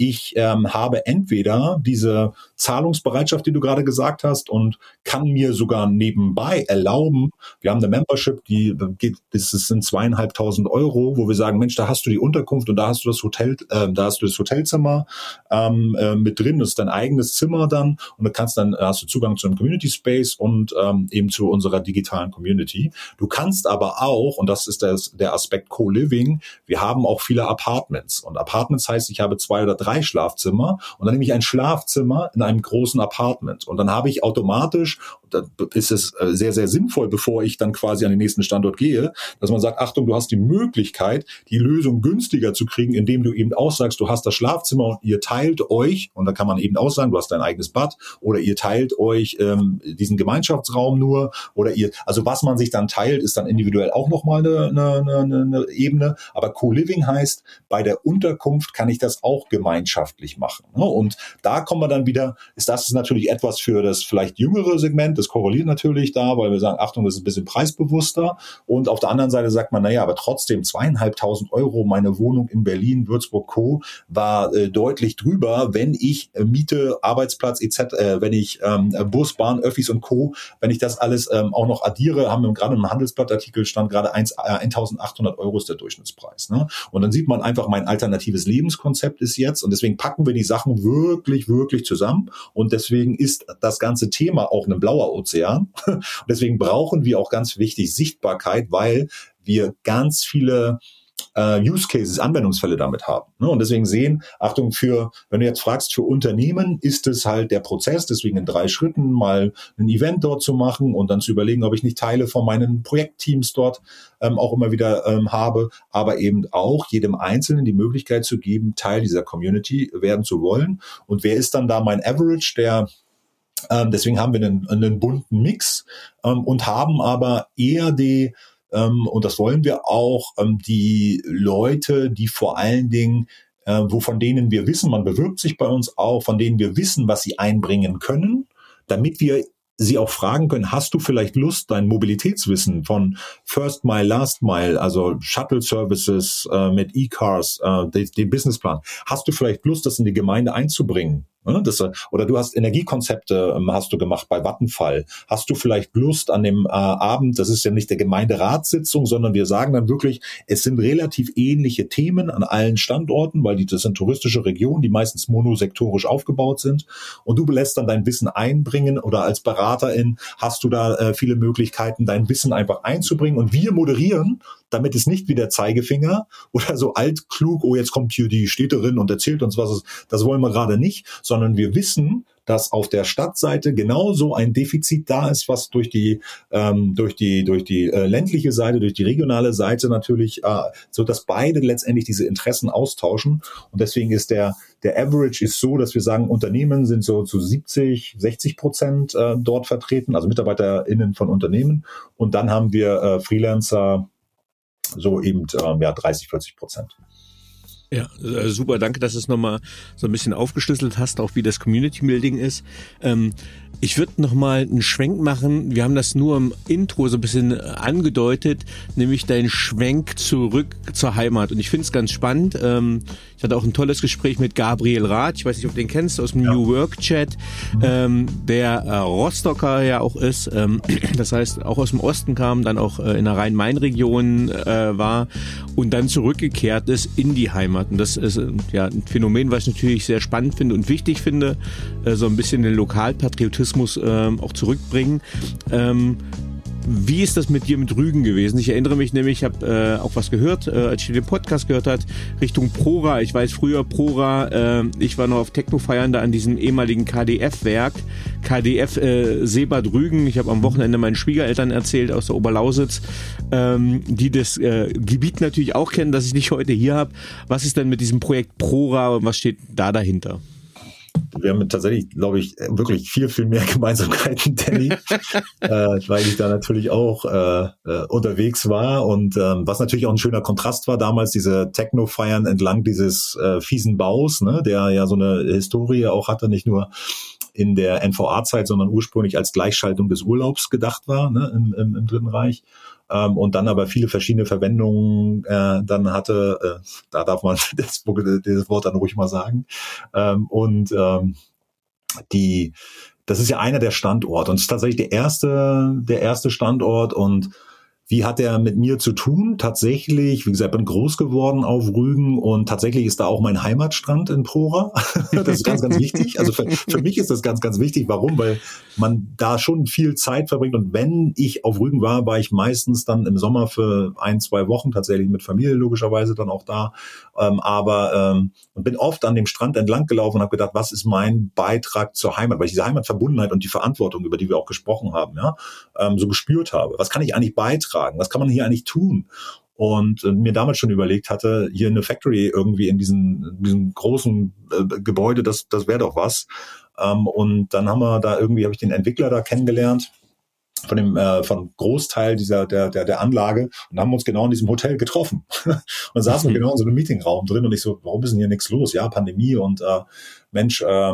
S2: ich ähm, habe entweder diese Zahlungsbereitschaft, die du gerade gesagt hast, und kann mir sogar nebenbei erlauben, wir haben eine Membership, die geht, das sind zweieinhalbtausend Euro, wo wir sagen, Mensch, da hast du die Unterkunft und da hast du das Hotel, äh, da hast du das Hotelzimmer ähm, äh, mit drin, das ist dein eigenes Zimmer dann und du kannst dann hast du Zugang zu einem Community Space und ähm, eben zu unserer digitalen Community. Du kannst aber auch, und das ist das, der Aspekt Co-Living, wir haben auch viele Apartments und Apartments heißt, ich habe zwei oder drei drei Schlafzimmer und dann nehme ich ein Schlafzimmer in einem großen Apartment. Und dann habe ich automatisch da ist es äh, sehr, sehr sinnvoll, bevor ich dann quasi an den nächsten Standort gehe, dass man sagt, Achtung, du hast die Möglichkeit, die Lösung günstiger zu kriegen, indem du eben aussagst, du hast das Schlafzimmer und ihr teilt euch, und da kann man eben auch sagen, du hast dein eigenes Bad, oder ihr teilt euch ähm, diesen Gemeinschaftsraum nur, oder ihr, also was man sich dann teilt, ist dann individuell auch nochmal eine, eine, eine, eine Ebene, aber Co-Living heißt, bei der Unterkunft kann ich das auch gemeinschaftlich machen. Ne? Und da kommen wir dann wieder, ist das natürlich etwas für das vielleicht jüngere Segment, das korreliert natürlich da, weil wir sagen, Achtung, das ist ein bisschen preisbewusster. Und auf der anderen Seite sagt man, naja, aber trotzdem zweieinhalbtausend Euro meine Wohnung in Berlin, Würzburg, Co. war äh, deutlich drüber, wenn ich äh, Miete, Arbeitsplatz etc., äh, wenn ich ähm, Bus, Bahn, Öffis und Co., wenn ich das alles ähm, auch noch addiere, haben wir gerade im Handelsblattartikel stand gerade 1, äh, 1800 Euro ist der Durchschnittspreis. Ne? Und dann sieht man einfach, mein alternatives Lebenskonzept ist jetzt und deswegen packen wir die Sachen wirklich, wirklich zusammen und deswegen ist das ganze Thema auch ein blauer Ozean. Und deswegen brauchen wir auch ganz wichtig Sichtbarkeit, weil wir ganz viele äh, Use Cases, Anwendungsfälle damit haben. Ne? Und deswegen sehen, Achtung, für, wenn du jetzt fragst, für Unternehmen ist es halt der Prozess, deswegen in drei Schritten mal ein Event dort zu machen und dann zu überlegen, ob ich nicht Teile von meinen Projektteams dort ähm, auch immer wieder ähm, habe, aber eben auch jedem Einzelnen die Möglichkeit zu geben, Teil dieser Community werden zu wollen. Und wer ist dann da mein Average, der ähm, deswegen haben wir einen, einen bunten Mix ähm, und haben aber eher die, ähm, und das wollen wir auch, ähm, die Leute, die vor allen Dingen äh, wo von denen wir wissen, man bewirbt sich bei uns auch, von denen wir wissen, was sie einbringen können, damit wir sie auch fragen können, hast du vielleicht Lust, dein Mobilitätswissen von First Mile, Last Mile, also Shuttle Services äh, mit E-Cars, äh, den, den Businessplan, hast du vielleicht Lust, das in die Gemeinde einzubringen? Ne, das, oder du hast Energiekonzepte, ähm, hast du gemacht bei Vattenfall. Hast du vielleicht Lust an dem äh, Abend, das ist ja nicht der Gemeinderatssitzung, sondern wir sagen dann wirklich, es sind relativ ähnliche Themen an allen Standorten, weil die, das sind touristische Regionen, die meistens monosektorisch aufgebaut sind. Und du lässt dann dein Wissen einbringen oder als Beraterin hast du da äh, viele Möglichkeiten, dein Wissen einfach einzubringen. Und wir moderieren damit es nicht wie der Zeigefinger oder so altklug, oh, jetzt kommt hier die Städterin und erzählt uns was, das wollen wir gerade nicht, sondern wir wissen, dass auf der Stadtseite genauso ein Defizit da ist, was durch die ähm, durch die durch die äh, ländliche Seite, durch die regionale Seite natürlich, äh, so dass beide letztendlich diese Interessen austauschen. Und deswegen ist der der Average ist so, dass wir sagen, Unternehmen sind so zu 70, 60 Prozent äh, dort vertreten, also MitarbeiterInnen von Unternehmen. Und dann haben wir äh, Freelancer so eben äh, ja, 30, 40 Prozent.
S3: Ja, äh, super, danke, dass du es nochmal so ein bisschen aufgeschlüsselt hast, auch wie das Community Building ist. Ähm, ich würde nochmal einen Schwenk machen. Wir haben das nur im Intro so ein bisschen äh, angedeutet, nämlich deinen Schwenk zurück zur Heimat. Und ich finde es ganz spannend. Ähm, ich hatte auch ein tolles Gespräch mit Gabriel Rath. Ich weiß nicht, ob du den kennst, aus dem ja. New Work Chat, ähm, der äh, Rostocker ja auch ist. Ähm, das heißt, auch aus dem Osten kam, dann auch äh, in der Rhein-Main-Region äh, war und dann zurückgekehrt ist in die Heimat. Und das ist äh, ja ein Phänomen, was ich natürlich sehr spannend finde und wichtig finde, äh, so ein bisschen den Lokalpatriotismus äh, auch zurückbringen. Wie ist das mit dir mit Rügen gewesen? Ich erinnere mich nämlich, ich habe äh, auch was gehört, äh, als ich den Podcast gehört hat, Richtung Prora. Ich weiß früher Prora, äh, ich war noch auf Techno-Feiern da an diesem ehemaligen KDF-Werk, KDF äh, Seebad Rügen. Ich habe am Wochenende meinen Schwiegereltern erzählt aus der Oberlausitz, ähm, die das äh, Gebiet natürlich auch kennen, das ich nicht heute hier habe. Was ist denn mit diesem Projekt Prora und was steht da dahinter?
S2: Wir haben tatsächlich, glaube ich, wirklich viel, viel mehr Gemeinsamkeiten, Danny, äh, weil ich da natürlich auch äh, äh, unterwegs war und ähm, was natürlich auch ein schöner Kontrast war damals, diese Techno-Feiern entlang dieses äh, fiesen Baus, ne, der ja so eine Historie auch hatte, nicht nur in der NVA-Zeit, sondern ursprünglich als Gleichschaltung des Urlaubs gedacht war ne, im, im, im Dritten Reich ähm, und dann aber viele verschiedene Verwendungen äh, dann hatte. Äh, da darf man das, dieses Wort dann ruhig mal sagen. Ähm, und ähm, die, das ist ja einer der Standorte und es ist tatsächlich der erste, der erste Standort und wie hat er mit mir zu tun? Tatsächlich, wie gesagt, bin groß geworden auf Rügen und tatsächlich ist da auch mein Heimatstrand in Prora. das ist ganz, ganz wichtig. Also für, für mich ist das ganz, ganz wichtig. Warum? Weil man da schon viel Zeit verbringt und wenn ich auf Rügen war, war ich meistens dann im Sommer für ein, zwei Wochen tatsächlich mit Familie logischerweise dann auch da. Ähm, aber ähm, bin oft an dem Strand entlang gelaufen und habe gedacht, was ist mein Beitrag zur Heimat? Weil ich diese Heimatverbundenheit und die Verantwortung, über die wir auch gesprochen haben, ja, ähm, so gespürt habe. Was kann ich eigentlich beitragen? Beitragen? Was kann man hier eigentlich tun? und äh, mir damals schon überlegt hatte, hier eine Factory irgendwie in diesem, diesem großen äh, Gebäude, das, das wäre doch was. Ähm, und dann haben wir da irgendwie, habe ich den Entwickler da kennengelernt von dem äh, von Großteil dieser der, der der Anlage und haben uns genau in diesem Hotel getroffen und saßen mhm. genau in so einem Meetingraum drin und ich so warum ist denn hier nichts los ja Pandemie und äh, Mensch äh,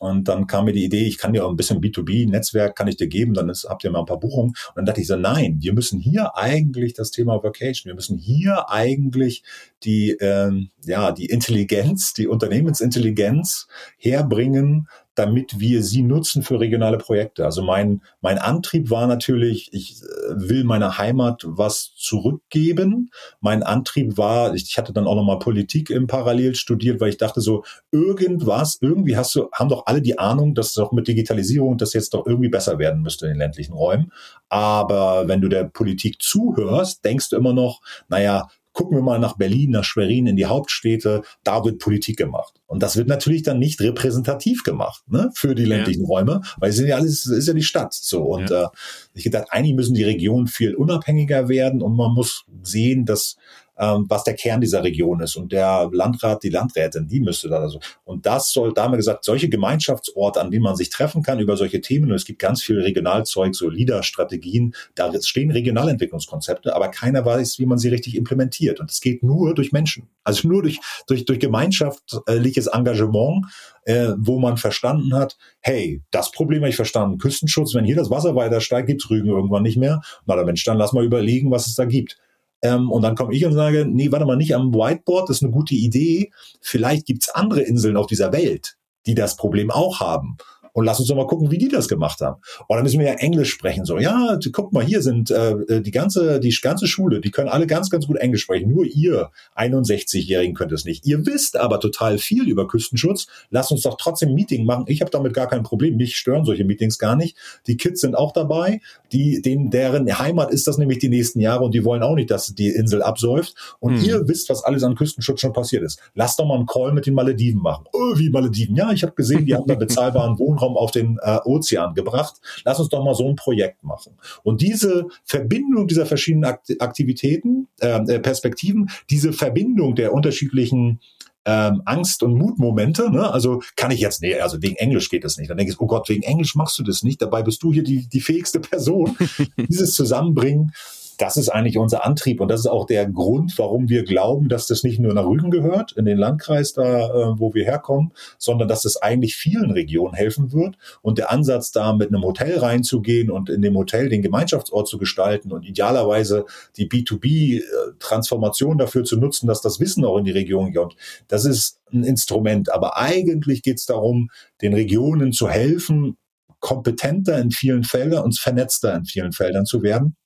S2: und dann kam mir die Idee, ich kann dir auch ein bisschen B2B-Netzwerk kann ich dir geben, dann ist, habt ihr mal ein paar Buchungen. Und dann dachte ich so, nein, wir müssen hier eigentlich das Thema Vacation, wir müssen hier eigentlich die, ähm, ja, die Intelligenz, die Unternehmensintelligenz herbringen, damit wir sie nutzen für regionale Projekte. Also mein, mein Antrieb war natürlich, ich äh, will meiner Heimat was zurückgeben. Mein Antrieb war, ich hatte dann auch nochmal Politik im Parallel studiert, weil ich dachte so, irgendwas, irgendwie hast du, haben doch alle die Ahnung, dass doch mit Digitalisierung das jetzt doch irgendwie besser werden müsste in den ländlichen Räumen. Aber wenn du der Politik zuhörst, denkst du immer noch, naja, gucken wir mal nach Berlin, nach Schwerin, in die Hauptstädte, da wird Politik gemacht. Und das wird natürlich dann nicht repräsentativ gemacht ne, für die ländlichen ja. Räume, weil es sind ja alles, ist ja die Stadt. So und ja. äh, ich gedacht, eigentlich müssen die Regionen viel unabhängiger werden und man muss sehen, dass ähm, was der Kern dieser Region ist. Und der Landrat, die Landrätin, die müsste da so. Und das soll, da haben wir gesagt, solche Gemeinschaftsorte, an denen man sich treffen kann über solche Themen. Und es gibt ganz viel Regionalzeug, so LIDA-Strategien. Da stehen Regionalentwicklungskonzepte, aber keiner weiß, wie man sie richtig implementiert. Und es geht nur durch Menschen. Also nur durch, durch, durch gemeinschaftliches Engagement, äh, wo man verstanden hat, hey, das Problem habe ich verstanden. Küstenschutz, wenn hier das Wasser weiter steigt, gibt's Rügen irgendwann nicht mehr. Na, der Mensch, dann lass mal überlegen, was es da gibt. Ähm, und dann komme ich und sage, nee, warte mal, nicht am Whiteboard, das ist eine gute Idee. Vielleicht gibt's andere Inseln auf dieser Welt, die das Problem auch haben und lass uns doch mal gucken, wie die das gemacht haben. Und dann müssen wir ja Englisch sprechen. So, ja, guck mal, hier sind äh, die ganze, die ganze Schule, die können alle ganz, ganz gut Englisch sprechen. Nur ihr 61-Jährigen könnt es nicht. Ihr wisst aber total viel über Küstenschutz. Lasst uns doch trotzdem ein Meeting machen. Ich habe damit gar kein Problem. Mich stören solche Meetings gar nicht. Die Kids sind auch dabei. Die, denen, deren Heimat ist das nämlich die nächsten Jahre und die wollen auch nicht, dass die Insel absäuft. Und hm. ihr wisst, was alles an Küstenschutz schon passiert ist. Lasst doch mal einen Call mit den Malediven machen. Oh, wie Malediven? Ja, ich habe gesehen, die haben da bezahlbaren Wohnraum Wohnraum auf den äh, Ozean gebracht. Lass uns doch mal so ein Projekt machen. Und diese Verbindung dieser verschiedenen Aktivitäten, ähm, äh, Perspektiven, diese Verbindung der unterschiedlichen ähm, Angst- und Mutmomente. Ne? Also kann ich jetzt, nee, also wegen Englisch geht das nicht. Dann denke ich, oh Gott, wegen Englisch machst du das nicht. Dabei bist du hier die, die fähigste Person. Dieses Zusammenbringen das ist eigentlich unser Antrieb und das ist auch der Grund, warum wir glauben, dass das nicht nur nach Rügen gehört, in den Landkreis da, äh, wo wir herkommen, sondern dass das eigentlich vielen Regionen helfen wird. Und der Ansatz, da mit einem Hotel reinzugehen und in dem Hotel den Gemeinschaftsort zu gestalten und idealerweise die B2B-Transformation dafür zu nutzen, dass das Wissen auch in die Region kommt, das ist ein Instrument. Aber eigentlich geht es darum, den Regionen zu helfen, kompetenter in vielen Feldern und vernetzter in vielen Feldern zu werden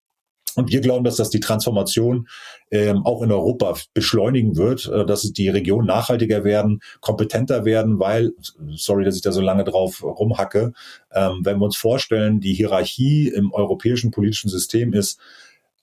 S2: Und wir glauben, dass das die Transformation ähm, auch in Europa beschleunigen wird, äh, dass die Regionen nachhaltiger werden, kompetenter werden, weil, sorry, dass ich da so lange drauf rumhacke, ähm, wenn wir uns vorstellen, die Hierarchie im europäischen politischen System ist,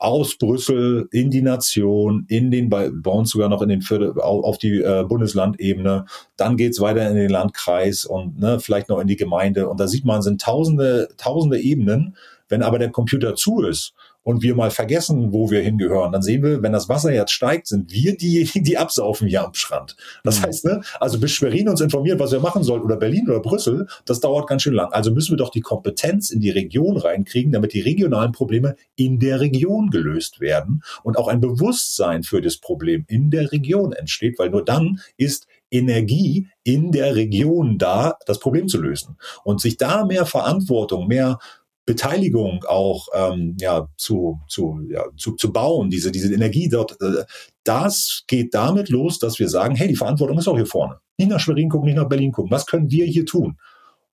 S2: aus Brüssel in die Nation, in den, bei, uns sogar noch in den Viertel, auf die äh, Bundeslandebene, dann geht's weiter in den Landkreis und ne, vielleicht noch in die Gemeinde. Und da sieht man, sind tausende, tausende Ebenen. Wenn aber der Computer zu ist und wir mal vergessen, wo wir hingehören, dann sehen wir, wenn das Wasser jetzt steigt, sind wir diejenigen, die absaufen hier am Strand. Das mhm. heißt, ne, also bis Schwerin uns informiert, was wir machen sollen, oder Berlin oder Brüssel, das dauert ganz schön lang. Also müssen wir doch die Kompetenz in die Region reinkriegen, damit die regionalen Probleme in der Region gelöst werden und auch ein Bewusstsein für das Problem in der Region entsteht, weil nur dann ist Energie in der Region da, das Problem zu lösen. Und sich da mehr Verantwortung, mehr Beteiligung auch ähm, ja, zu, zu, ja, zu, zu bauen, diese, diese Energie dort, äh, das geht damit los, dass wir sagen, hey, die Verantwortung ist auch hier vorne. Nicht nach Schwerin gucken, nicht nach Berlin gucken. Was können wir hier tun?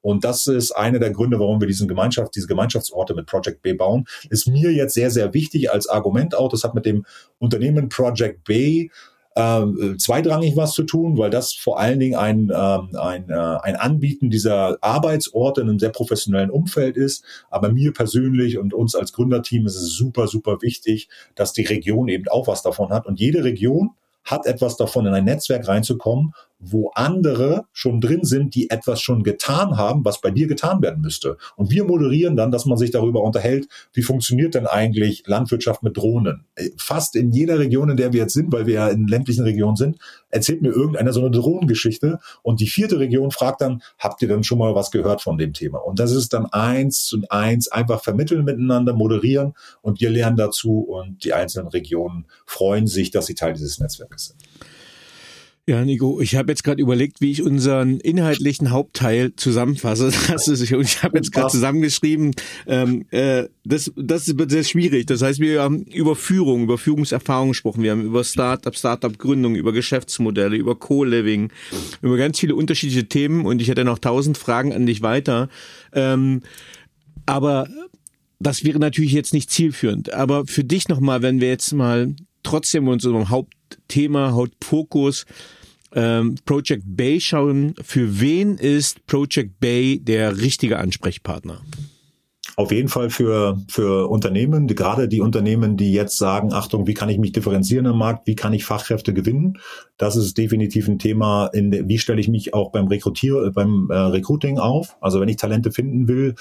S2: Und das ist einer der Gründe, warum wir diesen Gemeinschaft, diese Gemeinschaftsorte mit Project Bay bauen. Ist mir jetzt sehr, sehr wichtig als Argument auch. Das hat mit dem Unternehmen Project Bay äh, zweitrangig was zu tun, weil das vor allen Dingen ein, ähm, ein, äh, ein Anbieten dieser Arbeitsorte in einem sehr professionellen Umfeld ist. Aber mir persönlich und uns als Gründerteam ist es super, super wichtig, dass die Region eben auch was davon hat. Und jede Region hat etwas davon, in ein Netzwerk reinzukommen wo andere schon drin sind, die etwas schon getan haben, was bei dir getan werden müsste. Und wir moderieren dann, dass man sich darüber unterhält, wie funktioniert denn eigentlich Landwirtschaft mit Drohnen? Fast in jeder Region, in der wir jetzt sind, weil wir ja in ländlichen Regionen sind, erzählt mir irgendeiner so eine Drohnengeschichte. Und die vierte Region fragt dann, habt ihr denn schon mal was gehört von dem Thema? Und das ist dann eins und eins, einfach vermitteln miteinander, moderieren und wir lernen dazu und die einzelnen Regionen freuen sich, dass sie Teil dieses Netzwerkes sind.
S3: Ja, Nico, ich habe jetzt gerade überlegt, wie ich unseren inhaltlichen Hauptteil zusammenfasse. Das ist, ich habe jetzt gerade zusammengeschrieben, ähm, äh, das, das wird sehr schwierig. Das heißt, wir haben über Führung, über Führungserfahrung gesprochen, wir haben über Startup, Startup-Gründung, über Geschäftsmodelle, über Co-Living, über ganz viele unterschiedliche Themen und ich hätte noch tausend Fragen an dich weiter. Ähm, aber das wäre natürlich jetzt nicht zielführend. Aber für dich nochmal, wenn wir jetzt mal trotzdem unserem Hauptthema, Hauptfokus ähm, Project Bay schauen, für wen ist Project Bay der richtige Ansprechpartner?
S2: Auf jeden Fall für, für Unternehmen, die, gerade die Unternehmen, die jetzt sagen, Achtung, wie kann ich mich differenzieren im Markt, wie kann ich Fachkräfte gewinnen? Das ist definitiv ein Thema, in, wie stelle ich mich auch beim Rekrutier, beim äh, Recruiting auf? Also wenn ich Talente finden will,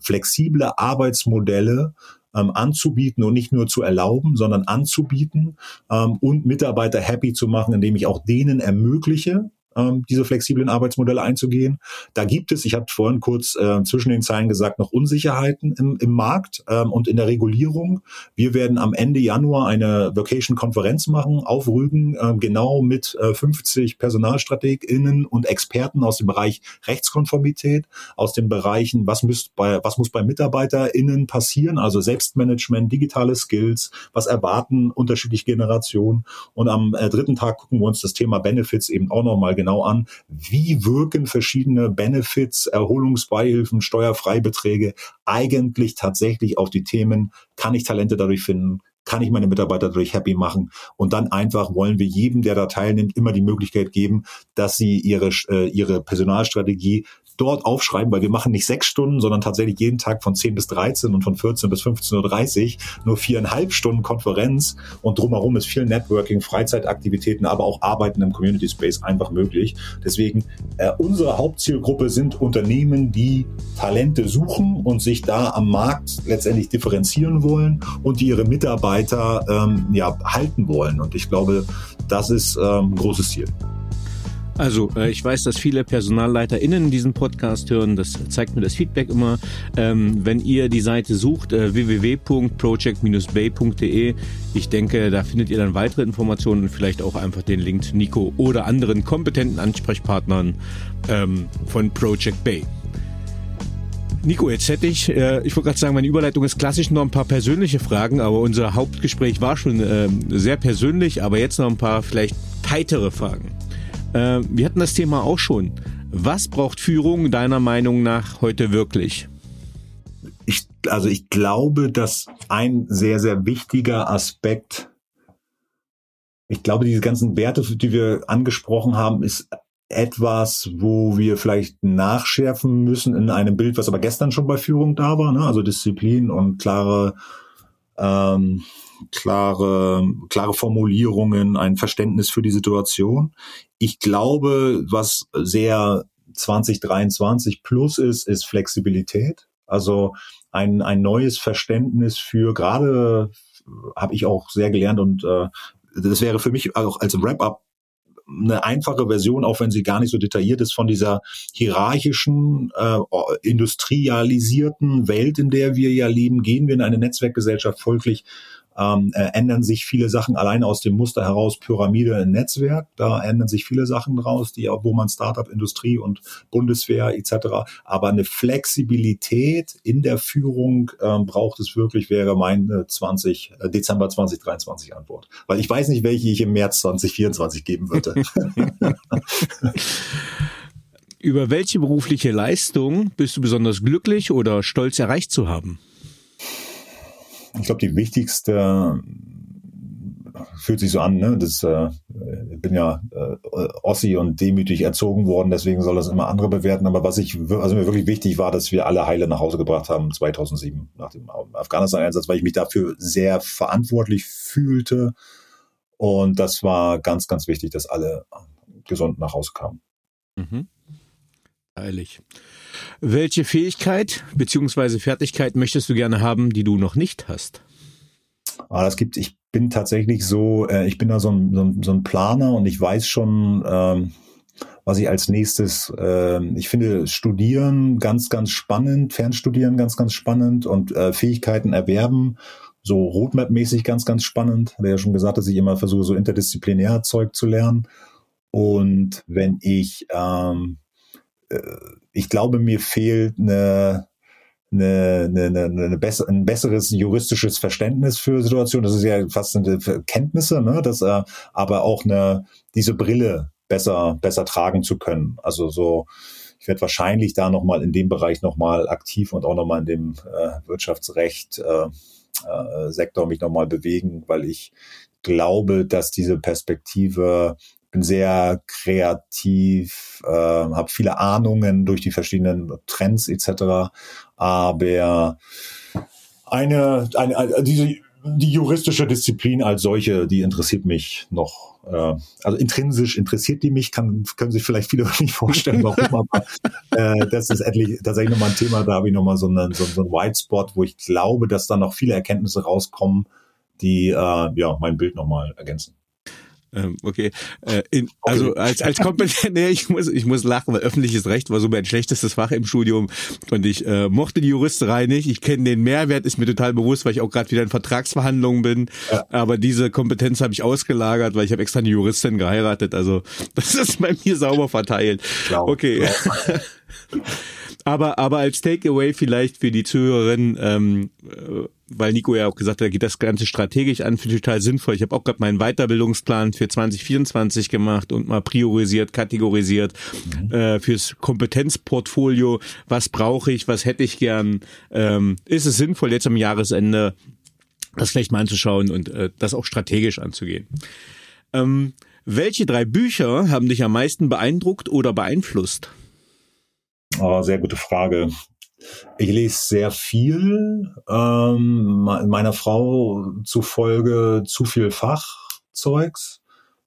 S2: flexible Arbeitsmodelle ähm, anzubieten und nicht nur zu erlauben, sondern anzubieten ähm, und Mitarbeiter happy zu machen, indem ich auch denen ermögliche, ähm, diese flexiblen Arbeitsmodelle einzugehen. Da gibt es, ich habe vorhin kurz äh, zwischen den Zeilen gesagt, noch Unsicherheiten im, im Markt ähm, und in der Regulierung. Wir werden am Ende Januar eine Vocation-Konferenz machen auf Rügen, äh, genau mit äh, 50 PersonalstrategInnen und Experten aus dem Bereich Rechtskonformität, aus den Bereichen, was, müsst bei, was muss bei MitarbeiterInnen passieren, also Selbstmanagement, digitale Skills, was erwarten unterschiedliche Generationen. Und am äh, dritten Tag gucken wir uns das Thema Benefits eben auch nochmal genau an, wie wirken verschiedene Benefits, Erholungsbeihilfen, Steuerfreibeträge eigentlich tatsächlich auf die Themen, kann ich Talente dadurch finden, kann ich meine Mitarbeiter dadurch happy machen? Und dann einfach wollen wir jedem, der da teilnimmt, immer die Möglichkeit geben, dass sie ihre, äh, ihre Personalstrategie dort aufschreiben, weil wir machen nicht sechs Stunden, sondern tatsächlich jeden Tag von 10 bis 13 und von 14 bis 15.30 Uhr nur viereinhalb Stunden Konferenz und drumherum ist viel Networking, Freizeitaktivitäten, aber auch Arbeiten im Community Space einfach möglich. Deswegen äh, unsere Hauptzielgruppe sind Unternehmen, die Talente suchen und sich da am Markt letztendlich differenzieren wollen und die ihre Mitarbeiter ähm, ja, halten wollen. Und ich glaube, das ist ähm, ein großes Ziel.
S3: Also, äh, ich weiß, dass viele PersonalleiterInnen diesen Podcast hören. Das zeigt mir das Feedback immer. Ähm, wenn ihr die Seite sucht, äh, www.project-bay.de, ich denke, da findet ihr dann weitere Informationen und vielleicht auch einfach den Link zu Nico oder anderen kompetenten Ansprechpartnern ähm, von Project Bay. Nico, jetzt hätte ich, äh, ich wollte gerade sagen, meine Überleitung ist klassisch noch ein paar persönliche Fragen, aber unser Hauptgespräch war schon äh, sehr persönlich, aber jetzt noch ein paar vielleicht heitere Fragen. Äh, wir hatten das Thema auch schon. Was braucht Führung deiner Meinung nach heute wirklich?
S2: Ich, also ich glaube, dass ein sehr, sehr wichtiger Aspekt, ich glaube, diese ganzen Werte, die wir angesprochen haben, ist etwas, wo wir vielleicht nachschärfen müssen in einem Bild, was aber gestern schon bei Führung da war, ne? also Disziplin und klare, ähm, klare, klare Formulierungen, ein Verständnis für die Situation. Ich glaube, was sehr 2023 plus ist, ist Flexibilität. Also ein, ein neues Verständnis für gerade habe ich auch sehr gelernt und äh, das wäre für mich auch als Wrap-up eine einfache Version, auch wenn sie gar nicht so detailliert ist, von dieser hierarchischen, äh, industrialisierten Welt, in der wir ja leben, gehen wir in eine Netzwerkgesellschaft. Folglich ähm, äh, ändern sich viele Sachen allein aus dem Muster heraus Pyramide in Netzwerk. Da ändern sich viele Sachen draus, die wo man Startup, Industrie und Bundeswehr etc. Aber eine Flexibilität in der Führung ähm, braucht es wirklich, wäre meine 20 äh, Dezember 2023 Antwort, weil ich weiß nicht, welche ich im März 2024 geben würde.
S3: Über welche berufliche Leistung bist du besonders glücklich oder stolz erreicht zu haben?
S2: Ich glaube, die wichtigste fühlt sich so an, ne? Das äh, ich bin ja äh, Ossi und demütig erzogen worden, deswegen soll das immer andere bewerten. Aber was ich, also mir wirklich wichtig war, dass wir alle heile nach Hause gebracht haben 2007 nach dem Afghanistan-Einsatz, weil ich mich dafür sehr verantwortlich fühlte. Und das war ganz, ganz wichtig, dass alle gesund nach Hause kamen. Mhm.
S3: Eilig. Welche Fähigkeit bzw. Fertigkeit möchtest du gerne haben, die du noch nicht hast?
S2: Ah, das gibt, ich bin tatsächlich so, äh, ich bin da so ein, so ein, so ein Planer und ich weiß schon, ähm, was ich als nächstes, äh, ich finde Studieren ganz, ganz spannend, Fernstudieren ganz, ganz spannend und äh, Fähigkeiten erwerben, so Roadmap-mäßig ganz, ganz spannend. Habe ja schon gesagt, dass ich immer versuche, so interdisziplinär Zeug zu lernen. Und wenn ich ähm, äh, ich glaube, mir fehlt eine, eine, eine, eine besser, ein besseres juristisches Verständnis für Situationen. Das ist ja fast eine Kenntnisse, ne? Das, äh, aber auch eine, diese Brille besser, besser tragen zu können. Also so, ich werde wahrscheinlich da nochmal in dem Bereich nochmal aktiv und auch nochmal in dem äh, Wirtschaftsrecht äh, äh, Sektor mich nochmal bewegen, weil ich glaube, dass diese Perspektive bin sehr kreativ, äh, habe viele Ahnungen durch die verschiedenen Trends etc. Aber eine, eine, diese die juristische Disziplin als solche, die interessiert mich noch. Äh, also intrinsisch interessiert die mich, kann, können sich vielleicht viele nicht vorstellen, warum, aber äh, das ist endlich tatsächlich nochmal ein Thema, da habe ich nochmal so, eine, so, so einen White Spot, wo ich glaube, dass da noch viele Erkenntnisse rauskommen, die äh, ja mein Bild nochmal ergänzen.
S3: Ähm, okay. Äh, in, also okay. als als kompetent, nee, ich muss ich muss lachen, weil öffentliches Recht war so mein schlechtestes Fach im Studium und ich äh, mochte die Juristerei nicht. Ich kenne den Mehrwert, ist mir total bewusst, weil ich auch gerade wieder in Vertragsverhandlungen bin. Ja. Aber diese Kompetenz habe ich ausgelagert, weil ich habe extra eine Juristin geheiratet. Also das ist bei mir sauber verteilt. Klar. Okay. Klar. aber aber als Takeaway vielleicht für die Zuhörerinnen. Ähm, äh, weil Nico ja auch gesagt hat, er geht das Ganze strategisch an, finde ich total sinnvoll. Ich habe auch gerade meinen Weiterbildungsplan für 2024 gemacht und mal priorisiert, kategorisiert mhm. äh, fürs Kompetenzportfolio. Was brauche ich, was hätte ich gern? Ähm, ist es sinnvoll, jetzt am Jahresende das vielleicht mal anzuschauen und äh, das auch strategisch anzugehen? Ähm, welche drei Bücher haben dich am meisten beeindruckt oder beeinflusst?
S2: Oh, sehr gute Frage. Ich lese sehr viel, ähm, meiner Frau zufolge zu viel Fachzeugs.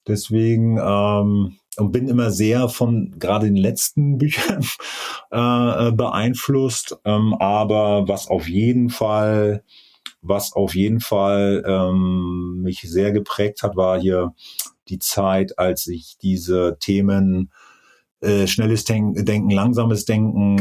S2: Deswegen ähm, und bin immer sehr von gerade den letzten Büchern äh, beeinflusst. Ähm, aber was auf jeden Fall, was auf jeden Fall ähm, mich sehr geprägt hat, war hier die Zeit, als ich diese Themen äh, schnelles Denken, Denken, langsames Denken,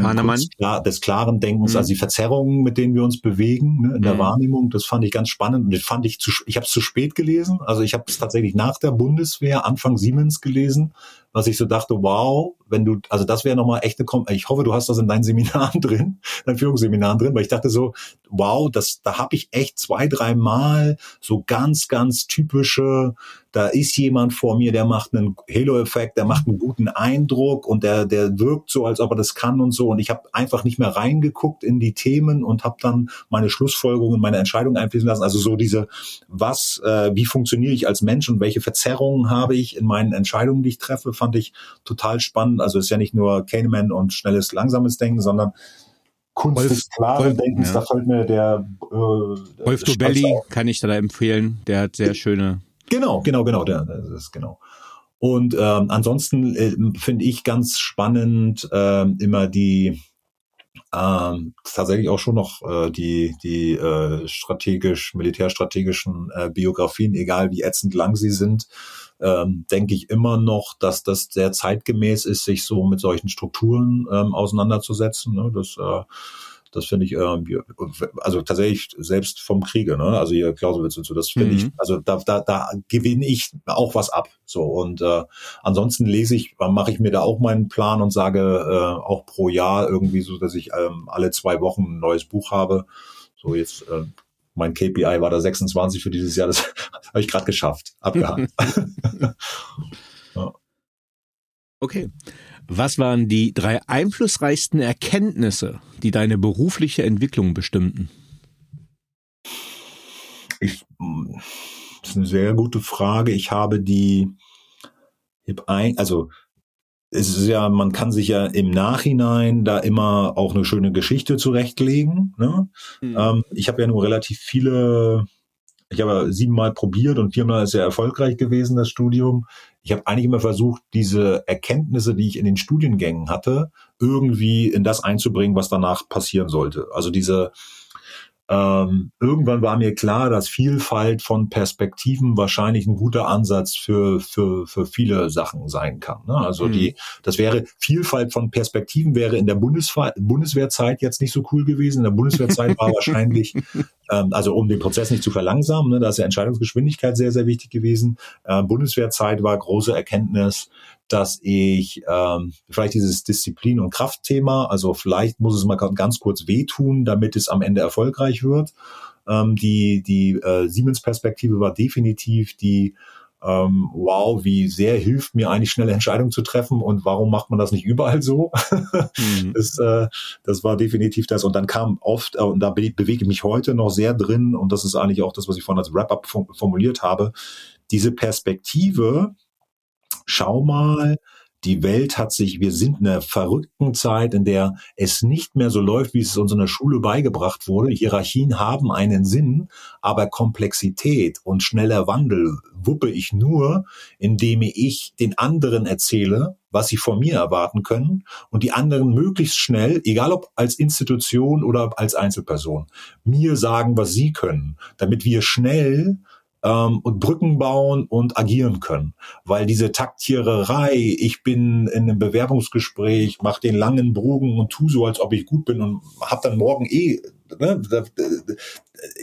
S2: klar, des klaren Denkens, mhm. also die Verzerrungen, mit denen wir uns bewegen ne, in der mhm. Wahrnehmung, das fand ich ganz spannend und das fand ich zu, ich habe es zu spät gelesen, also ich habe es tatsächlich nach der Bundeswehr Anfang Siemens gelesen, was ich so dachte, wow, wenn du, also das wäre nochmal echte, ich hoffe, du hast das in deinen Seminaren drin, deinen Führungsseminaren drin, weil ich dachte so, wow, das, da habe ich echt zwei, drei Mal so ganz, ganz typische da ist jemand vor mir, der macht einen Halo-Effekt, der macht einen guten Eindruck und der, der wirkt so, als ob er das kann und so. Und ich habe einfach nicht mehr reingeguckt in die Themen und habe dann meine Schlussfolgerungen, meine Entscheidungen einfließen lassen. Also so diese, was, äh, wie funktioniere ich als Mensch und welche Verzerrungen habe ich in meinen Entscheidungen, die ich treffe, fand ich total spannend. Also es ist ja nicht nur Kahneman und schnelles, langsames Denken, sondern Kunst Wolf, des klaren Denkens, ja. da fällt mir der äh,
S3: Wolf Dobelli kann ich da empfehlen, der hat sehr schöne
S2: Genau, genau, genau, der, das ist genau. Und ähm, ansonsten äh, finde ich ganz spannend äh, immer die ähm, tatsächlich auch schon noch äh, die die äh, strategisch militärstrategischen äh, Biografien, egal wie ätzend lang sie sind, ähm, denke ich immer noch, dass das sehr zeitgemäß ist, sich so mit solchen Strukturen ähm, auseinanderzusetzen. Ne? Das äh, das finde ich, äh, also tatsächlich selbst vom Kriege, ne? Also hier Clausewitz und so, das finde mhm. ich, also da, da, da gewinne ich auch was ab. So und äh, ansonsten lese ich, mache ich mir da auch meinen Plan und sage äh, auch pro Jahr irgendwie so, dass ich ähm, alle zwei Wochen ein neues Buch habe. So jetzt äh, mein KPI war da 26 für dieses Jahr, das habe ich gerade geschafft, abgehakt.
S3: ja. Okay. Was waren die drei einflussreichsten Erkenntnisse, die deine berufliche Entwicklung bestimmten?
S2: Ich, das ist eine sehr gute Frage. Ich habe die, ich habe ein, also es ist ja, man kann sich ja im Nachhinein da immer auch eine schöne Geschichte zurechtlegen. Ne? Mhm. Ähm, ich habe ja nur relativ viele ich habe siebenmal probiert und viermal ist sehr erfolgreich gewesen, das Studium. Ich habe eigentlich immer versucht, diese Erkenntnisse, die ich in den Studiengängen hatte, irgendwie in das einzubringen, was danach passieren sollte. Also diese ähm, irgendwann war mir klar, dass Vielfalt von Perspektiven wahrscheinlich ein guter Ansatz für, für, für viele Sachen sein kann. Ne? Also mhm. die, das wäre, Vielfalt von Perspektiven wäre in der Bundeswehr, Bundeswehrzeit jetzt nicht so cool gewesen. In der Bundeswehrzeit war wahrscheinlich, also um den Prozess nicht zu verlangsamen, ne, da ist ja Entscheidungsgeschwindigkeit sehr, sehr wichtig gewesen. Äh, Bundeswehrzeit war große Erkenntnis, dass ich ähm, vielleicht dieses Disziplin- und Kraftthema, also vielleicht muss es mal ganz kurz wehtun, damit es am Ende erfolgreich wird. Ähm, die die äh, Siemens-Perspektive war definitiv die ähm, wow, wie sehr hilft mir eigentlich schnelle Entscheidungen zu treffen und warum macht man das nicht überall so? mhm. das, äh, das war definitiv das. Und dann kam oft, äh, und da be bewege ich mich heute noch sehr drin, und das ist eigentlich auch das, was ich vorhin als Wrap-up formuliert habe, diese Perspektive, schau mal, die Welt hat sich, wir sind in einer verrückten Zeit, in der es nicht mehr so läuft, wie es uns in der Schule beigebracht wurde. Hierarchien haben einen Sinn, aber Komplexität und schneller Wandel wuppe ich nur, indem ich den anderen erzähle, was sie von mir erwarten können und die anderen möglichst schnell, egal ob als Institution oder als Einzelperson, mir sagen, was sie können, damit wir schnell ähm, und Brücken bauen und agieren können. Weil diese Taktiererei, ich bin in einem Bewerbungsgespräch, mach den langen Bogen und tu so, als ob ich gut bin und hab dann morgen eh ne,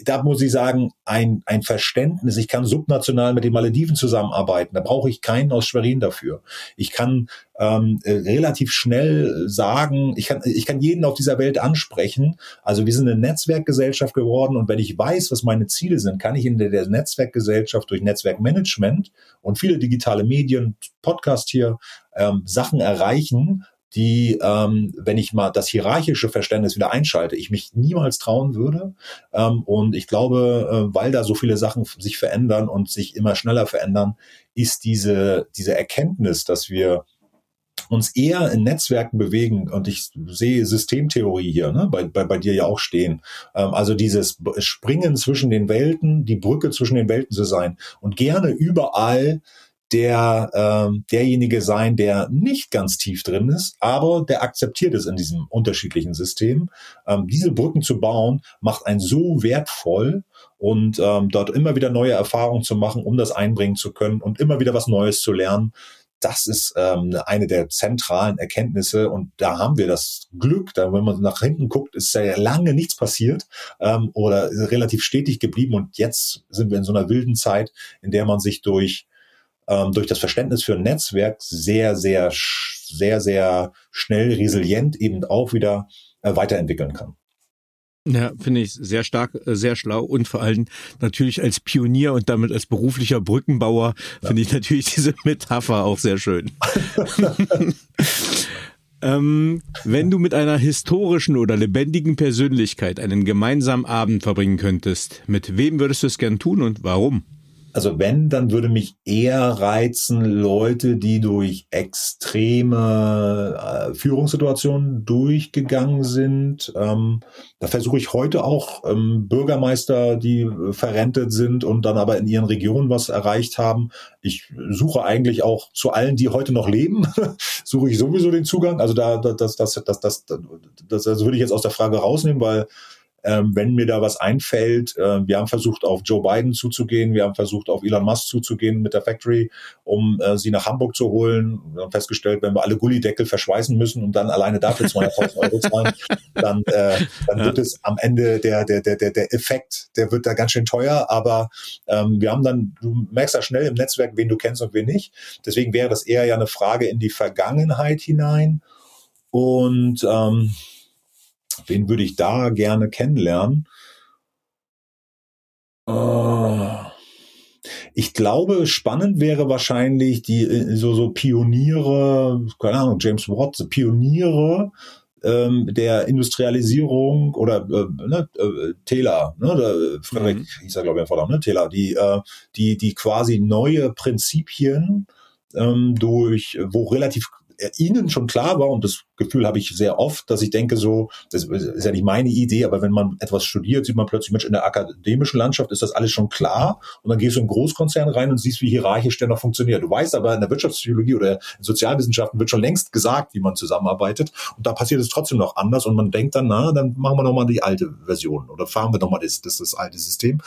S2: da, muss ich sagen, ein, ein Verständnis. Ich kann subnational mit den Malediven zusammenarbeiten. Da brauche ich keinen aus Schwerin dafür. Ich kann ähm, äh, relativ schnell sagen, ich kann, ich kann jeden auf dieser Welt ansprechen. Also wir sind eine Netzwerkgesellschaft geworden und wenn ich weiß, was meine Ziele sind, kann ich in der, der Netzwerkgesellschaft durch Netzwerkmanagement und viele digitale Medien, Podcast hier, ähm, Sachen erreichen, die, ähm, wenn ich mal das hierarchische Verständnis wieder einschalte, ich mich niemals trauen würde. Ähm, und ich glaube, äh, weil da so viele Sachen sich verändern und sich immer schneller verändern, ist diese, diese Erkenntnis, dass wir uns eher in Netzwerken bewegen und ich sehe Systemtheorie hier, ne, bei, bei, bei dir ja auch stehen. Ähm, also dieses Springen zwischen den Welten, die Brücke zwischen den Welten zu sein und gerne überall der ähm, derjenige sein, der nicht ganz tief drin ist, aber der akzeptiert ist in diesem unterschiedlichen System. Ähm, diese Brücken zu bauen, macht einen so wertvoll und ähm, dort immer wieder neue Erfahrungen zu machen, um das einbringen zu können und immer wieder was Neues zu lernen. Das ist ähm, eine der zentralen Erkenntnisse und da haben wir das Glück, da wenn man nach hinten guckt, ist ja lange nichts passiert ähm, oder relativ stetig geblieben und jetzt sind wir in so einer wilden Zeit, in der man sich durch ähm, durch das Verständnis für ein Netzwerk sehr, sehr, sehr, sehr schnell resilient eben auch wieder äh, weiterentwickeln kann.
S3: Ja, finde ich sehr stark, äh, sehr schlau und vor allem natürlich als Pionier und damit als beruflicher Brückenbauer ja. finde ich natürlich diese Metapher auch sehr schön. ähm, wenn du mit einer historischen oder lebendigen Persönlichkeit einen gemeinsamen Abend verbringen könntest, mit wem würdest du es gern tun und warum?
S2: Also wenn, dann würde mich eher reizen Leute, die durch extreme äh, Führungssituationen durchgegangen sind. Ähm, da versuche ich heute auch ähm, Bürgermeister, die verrentet sind und dann aber in ihren Regionen was erreicht haben. Ich suche eigentlich auch zu allen, die heute noch leben, suche ich sowieso den Zugang. Also da, das, das, das, das, das, das, das würde ich jetzt aus der Frage rausnehmen, weil ähm, wenn mir da was einfällt. Äh, wir haben versucht, auf Joe Biden zuzugehen, wir haben versucht, auf Elon Musk zuzugehen mit der Factory, um äh, sie nach Hamburg zu holen. Wir haben festgestellt, wenn wir alle Gullideckel verschweißen müssen und dann alleine dafür 200.000 Euro zahlen, dann, äh, dann wird es am Ende der, der, der, der, der Effekt, der wird da ganz schön teuer. Aber ähm, wir haben dann, du merkst ja schnell im Netzwerk, wen du kennst und wen nicht. Deswegen wäre das eher ja eine Frage in die Vergangenheit hinein. Und ähm, Wen würde ich da gerne kennenlernen? Uh, ich glaube, spannend wäre wahrscheinlich die äh, so so Pioniere, keine Ahnung, James Watt, Pioniere ähm, der Industrialisierung oder äh, ne, äh, Taylor, ne, der Frederik mhm. hieß er glaube ich im ne, Taylor, die äh, die die quasi neue Prinzipien ähm, durch, wo relativ ihnen schon klar war, und das Gefühl habe ich sehr oft, dass ich denke so, das ist ja nicht meine Idee, aber wenn man etwas studiert, sieht man plötzlich, Mensch, in der akademischen Landschaft ist das alles schon klar und dann gehst du in einen Großkonzern rein und siehst, wie hierarchisch der noch funktioniert. Du weißt aber, in der Wirtschaftspsychologie oder in Sozialwissenschaften wird schon längst gesagt, wie man zusammenarbeitet und da passiert es trotzdem noch anders und man denkt dann, na, dann machen wir nochmal die alte Version oder fahren wir nochmal das, das, das alte System.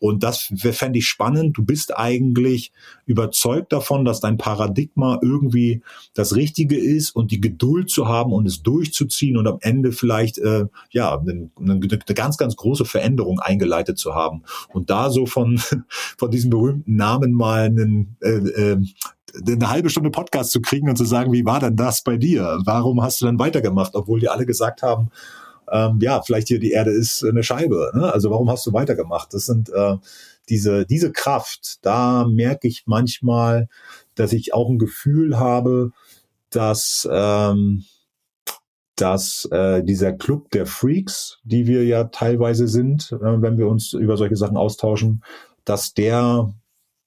S2: Und das fände ich spannend. Du bist eigentlich überzeugt davon, dass dein Paradigma irgendwie das Richtige ist und die Geduld zu haben und es durchzuziehen und am Ende vielleicht äh, ja eine, eine, ganz, ganz große Veränderung eingeleitet zu haben. Und da so von, von diesem berühmten Namen mal einen äh, äh, eine halbe Stunde Podcast zu kriegen und zu sagen, wie war denn das bei dir? Warum hast du dann weitergemacht, obwohl die alle gesagt haben, ähm, ja, vielleicht hier die Erde ist eine Scheibe. Ne? Also warum hast du weitergemacht? Das sind äh, diese, diese Kraft, da merke ich manchmal, dass ich auch ein Gefühl habe, dass, ähm, dass äh, dieser Club der Freaks, die wir ja teilweise sind, äh, wenn wir uns über solche Sachen austauschen, dass der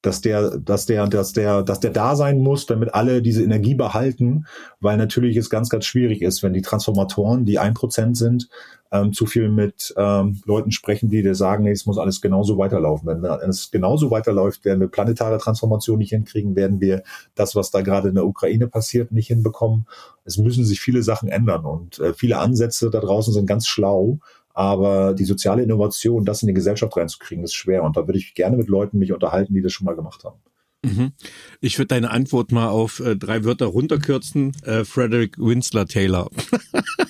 S2: dass der, dass der, dass der, dass der da sein muss, damit alle diese Energie behalten, weil natürlich es ganz, ganz schwierig ist, wenn die Transformatoren, die ein Prozent sind, ähm, zu viel mit ähm, Leuten sprechen, die dir sagen, nee, es muss alles genauso weiterlaufen. Wenn, wenn es genauso weiterläuft, werden wir planetare Transformation nicht hinkriegen, werden wir das, was da gerade in der Ukraine passiert, nicht hinbekommen. Es müssen sich viele Sachen ändern und äh, viele Ansätze da draußen sind ganz schlau aber die soziale Innovation, das in die Gesellschaft reinzukriegen, ist schwer. Und da würde ich gerne mit Leuten mich unterhalten, die das schon mal gemacht haben.
S3: Mhm. Ich würde deine Antwort mal auf äh, drei Wörter runterkürzen. Äh, Frederick Winsler Taylor.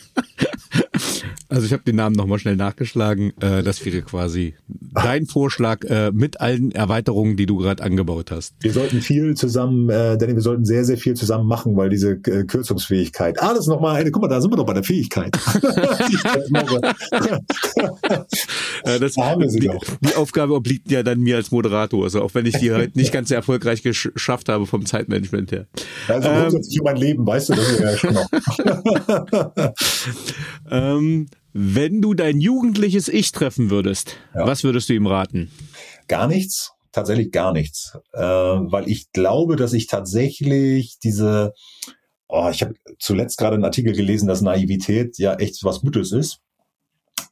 S3: Also ich habe den Namen nochmal schnell nachgeschlagen. Äh, das wäre quasi dein Vorschlag äh, mit allen Erweiterungen, die du gerade angebaut hast.
S2: Wir sollten viel zusammen, äh, Danny, wir sollten sehr, sehr viel zusammen machen, weil diese äh, Kürzungsfähigkeit. Ah, das ist nochmal eine, guck mal, da sind wir doch bei der Fähigkeit.
S3: äh, das, da haben wir sie die, doch. die Aufgabe obliegt ja dann mir als Moderator, also auch wenn ich die heute nicht ganz so erfolgreich geschafft habe vom Zeitmanagement her.
S2: Also ähm, grundsätzlich um mein Leben, weißt du, das ist ja schon noch.
S3: ähm, wenn du dein jugendliches Ich treffen würdest, ja. was würdest du ihm raten?
S2: Gar nichts, tatsächlich gar nichts, äh, weil ich glaube, dass ich tatsächlich diese, oh, ich habe zuletzt gerade einen Artikel gelesen, dass Naivität ja echt was Gutes ist.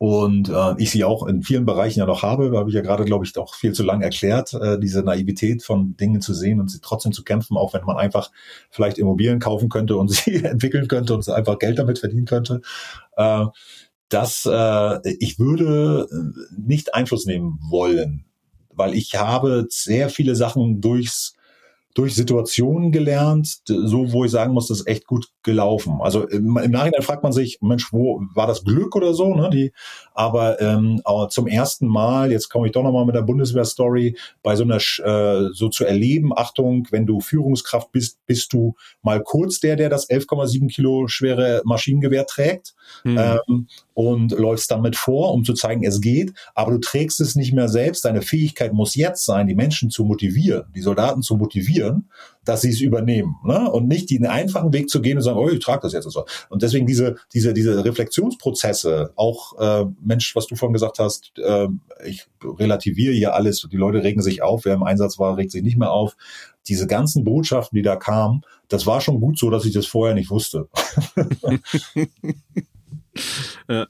S2: Und äh, ich sie auch in vielen Bereichen ja noch habe, habe ich ja gerade, glaube ich, auch viel zu lang erklärt, äh, diese Naivität von Dingen zu sehen und sie trotzdem zu kämpfen, auch wenn man einfach vielleicht Immobilien kaufen könnte und sie entwickeln könnte und einfach Geld damit verdienen könnte. Äh, dass äh, ich würde äh, nicht Einfluss nehmen wollen, weil ich habe sehr viele Sachen durchs durch Situationen gelernt, so wo ich sagen muss, das ist echt gut gelaufen. Also im, im, Nachhinein fragt man sich, Mensch, wo war das Glück oder so? Ne? Die, aber ähm, aber zum ersten Mal, jetzt komme ich doch nochmal mit der Bundeswehr-Story, bei so einer äh, so zu erleben, Achtung, wenn du Führungskraft bist, bist du mal kurz der, der das 11,7 Kilo schwere Maschinengewehr trägt mhm. ähm, und läufst damit vor, um zu zeigen, es geht, aber du trägst es nicht mehr selbst. Deine Fähigkeit muss jetzt sein, die Menschen zu motivieren, die Soldaten zu motivieren, dass sie es übernehmen ne? und nicht den einfachen Weg zu gehen und sagen, oh, ich trage das jetzt und so. Und deswegen diese diese diese Reflexionsprozesse, auch äh, Mensch, was du vorhin gesagt hast, äh, ich relativiere hier alles, die Leute regen sich auf, wer im Einsatz war, regt sich nicht mehr auf. Diese ganzen Botschaften, die da kamen, das war schon gut so, dass ich das vorher nicht wusste.
S3: ja.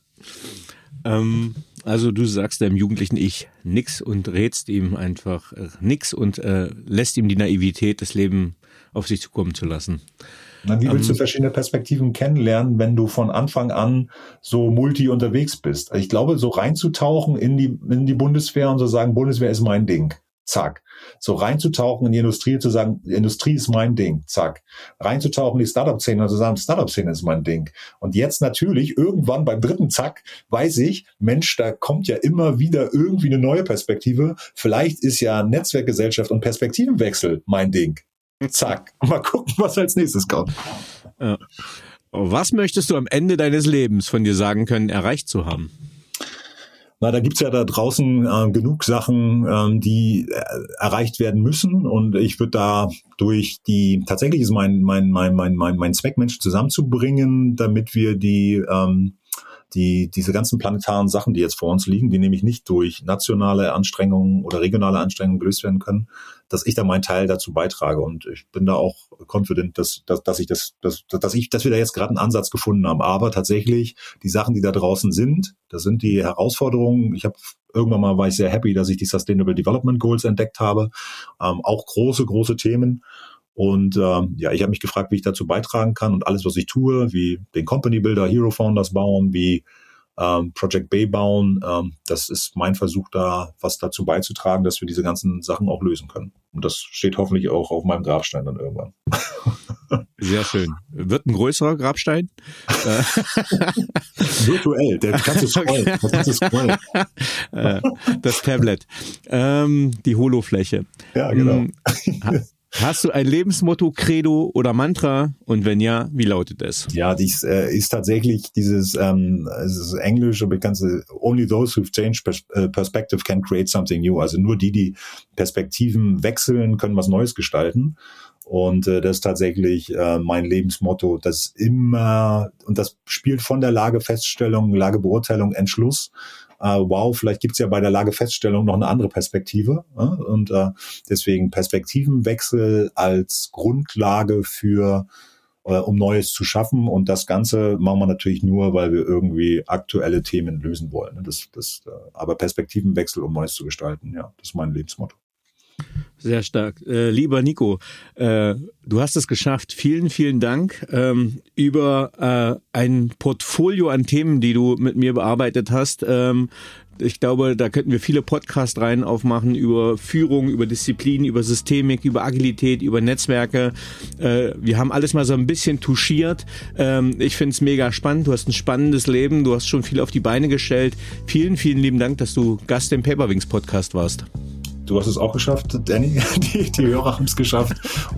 S3: Ähm, also du sagst deinem jugendlichen Ich nix und rätst ihm einfach äh, nix und äh, lässt ihm die Naivität, das Leben auf sich zukommen zu lassen.
S2: Na, wie willst du ähm, verschiedene Perspektiven kennenlernen, wenn du von Anfang an so multi unterwegs bist? Ich glaube, so reinzutauchen in die, in die Bundeswehr und zu so sagen, Bundeswehr ist mein Ding. Zack. So reinzutauchen in die Industrie, zu sagen, Industrie ist mein Ding. Zack. Reinzutauchen in die Startup-Szene und zu sagen, Startup-Szene ist mein Ding. Und jetzt natürlich, irgendwann beim dritten Zack, weiß ich, Mensch, da kommt ja immer wieder irgendwie eine neue Perspektive. Vielleicht ist ja Netzwerkgesellschaft und Perspektivenwechsel mein Ding. Zack. Mal gucken, was als nächstes kommt.
S3: Was möchtest du am Ende deines Lebens von dir sagen können, erreicht zu haben?
S2: Na, da gibt's ja da draußen äh, genug Sachen, ähm, die äh, erreicht werden müssen. Und ich würde da durch die, tatsächlich ist mein, mein, mein, mein, mein, mein Zweck, Menschen zusammenzubringen, damit wir die ähm, die, diese ganzen planetaren Sachen, die jetzt vor uns liegen, die nämlich nicht durch nationale Anstrengungen oder regionale Anstrengungen gelöst werden können, dass ich da meinen Teil dazu beitrage. Und ich bin da auch confident, dass, dass, dass ich das, dass, dass ich, dass wir da jetzt gerade einen Ansatz gefunden haben. Aber tatsächlich, die Sachen, die da draußen sind, das sind die Herausforderungen. Ich habe irgendwann mal war ich sehr happy, dass ich die Sustainable Development Goals entdeckt habe. Ähm, auch große, große Themen. Und ähm, ja, ich habe mich gefragt, wie ich dazu beitragen kann und alles, was ich tue, wie den Company Builder, Hero Founders bauen, wie ähm, Project Bay bauen, ähm, das ist mein Versuch, da was dazu beizutragen, dass wir diese ganzen Sachen auch lösen können. Und das steht hoffentlich auch auf meinem Grabstein dann irgendwann.
S3: Sehr schön. Wird ein größerer Grabstein?
S2: Virtuell, der kannst du scrollen. Das, kannst du scrollen.
S3: Das Tablet. Ähm, die Holofläche.
S2: Ja, genau.
S3: Hast du ein Lebensmotto, Credo oder Mantra? Und wenn ja, wie lautet es?
S2: Ja, dies äh, ist tatsächlich dieses, ähm, es englische bekannte Only those who've changed äh, perspective can create something new. Also nur die, die Perspektiven wechseln, können was Neues gestalten. Und äh, das ist tatsächlich äh, mein Lebensmotto, das immer, und das spielt von der Lagefeststellung, Lagebeurteilung, Entschluss äh, wow, vielleicht gibt's ja bei der Lagefeststellung noch eine andere Perspektive. Äh? Und äh, deswegen Perspektivenwechsel als Grundlage für äh, um Neues zu schaffen. Und das Ganze machen wir natürlich nur, weil wir irgendwie aktuelle Themen lösen wollen. Ne? Das, das, äh, aber Perspektivenwechsel, um Neues zu gestalten, ja, das ist mein Lebensmotto.
S3: Sehr stark. Äh, lieber Nico, äh, du hast es geschafft. Vielen, vielen Dank ähm, über äh, ein Portfolio an Themen, die du mit mir bearbeitet hast. Ähm, ich glaube, da könnten wir viele Podcasts rein aufmachen über Führung, über Disziplin, über Systemik, über Agilität, über Netzwerke. Äh, wir haben alles mal so ein bisschen touchiert. Ähm, ich finde es mega spannend. Du hast ein spannendes Leben. Du hast schon viel auf die Beine gestellt. Vielen, vielen lieben Dank, dass du Gast im Paperwings Podcast warst.
S2: Du hast es auch geschafft, Danny. Die, die Hörer haben es geschafft.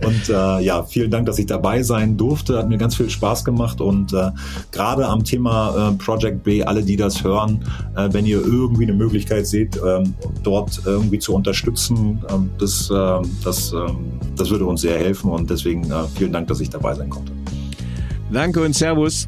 S2: Und äh, ja, vielen Dank, dass ich dabei sein durfte. Hat mir ganz viel Spaß gemacht. Und äh, gerade am Thema äh, Project B, alle, die das hören, äh, wenn ihr irgendwie eine Möglichkeit seht, ähm, dort irgendwie zu unterstützen, ähm, das, äh, das, äh, das würde uns sehr helfen. Und deswegen äh, vielen Dank, dass ich dabei sein konnte.
S3: Danke und Servus.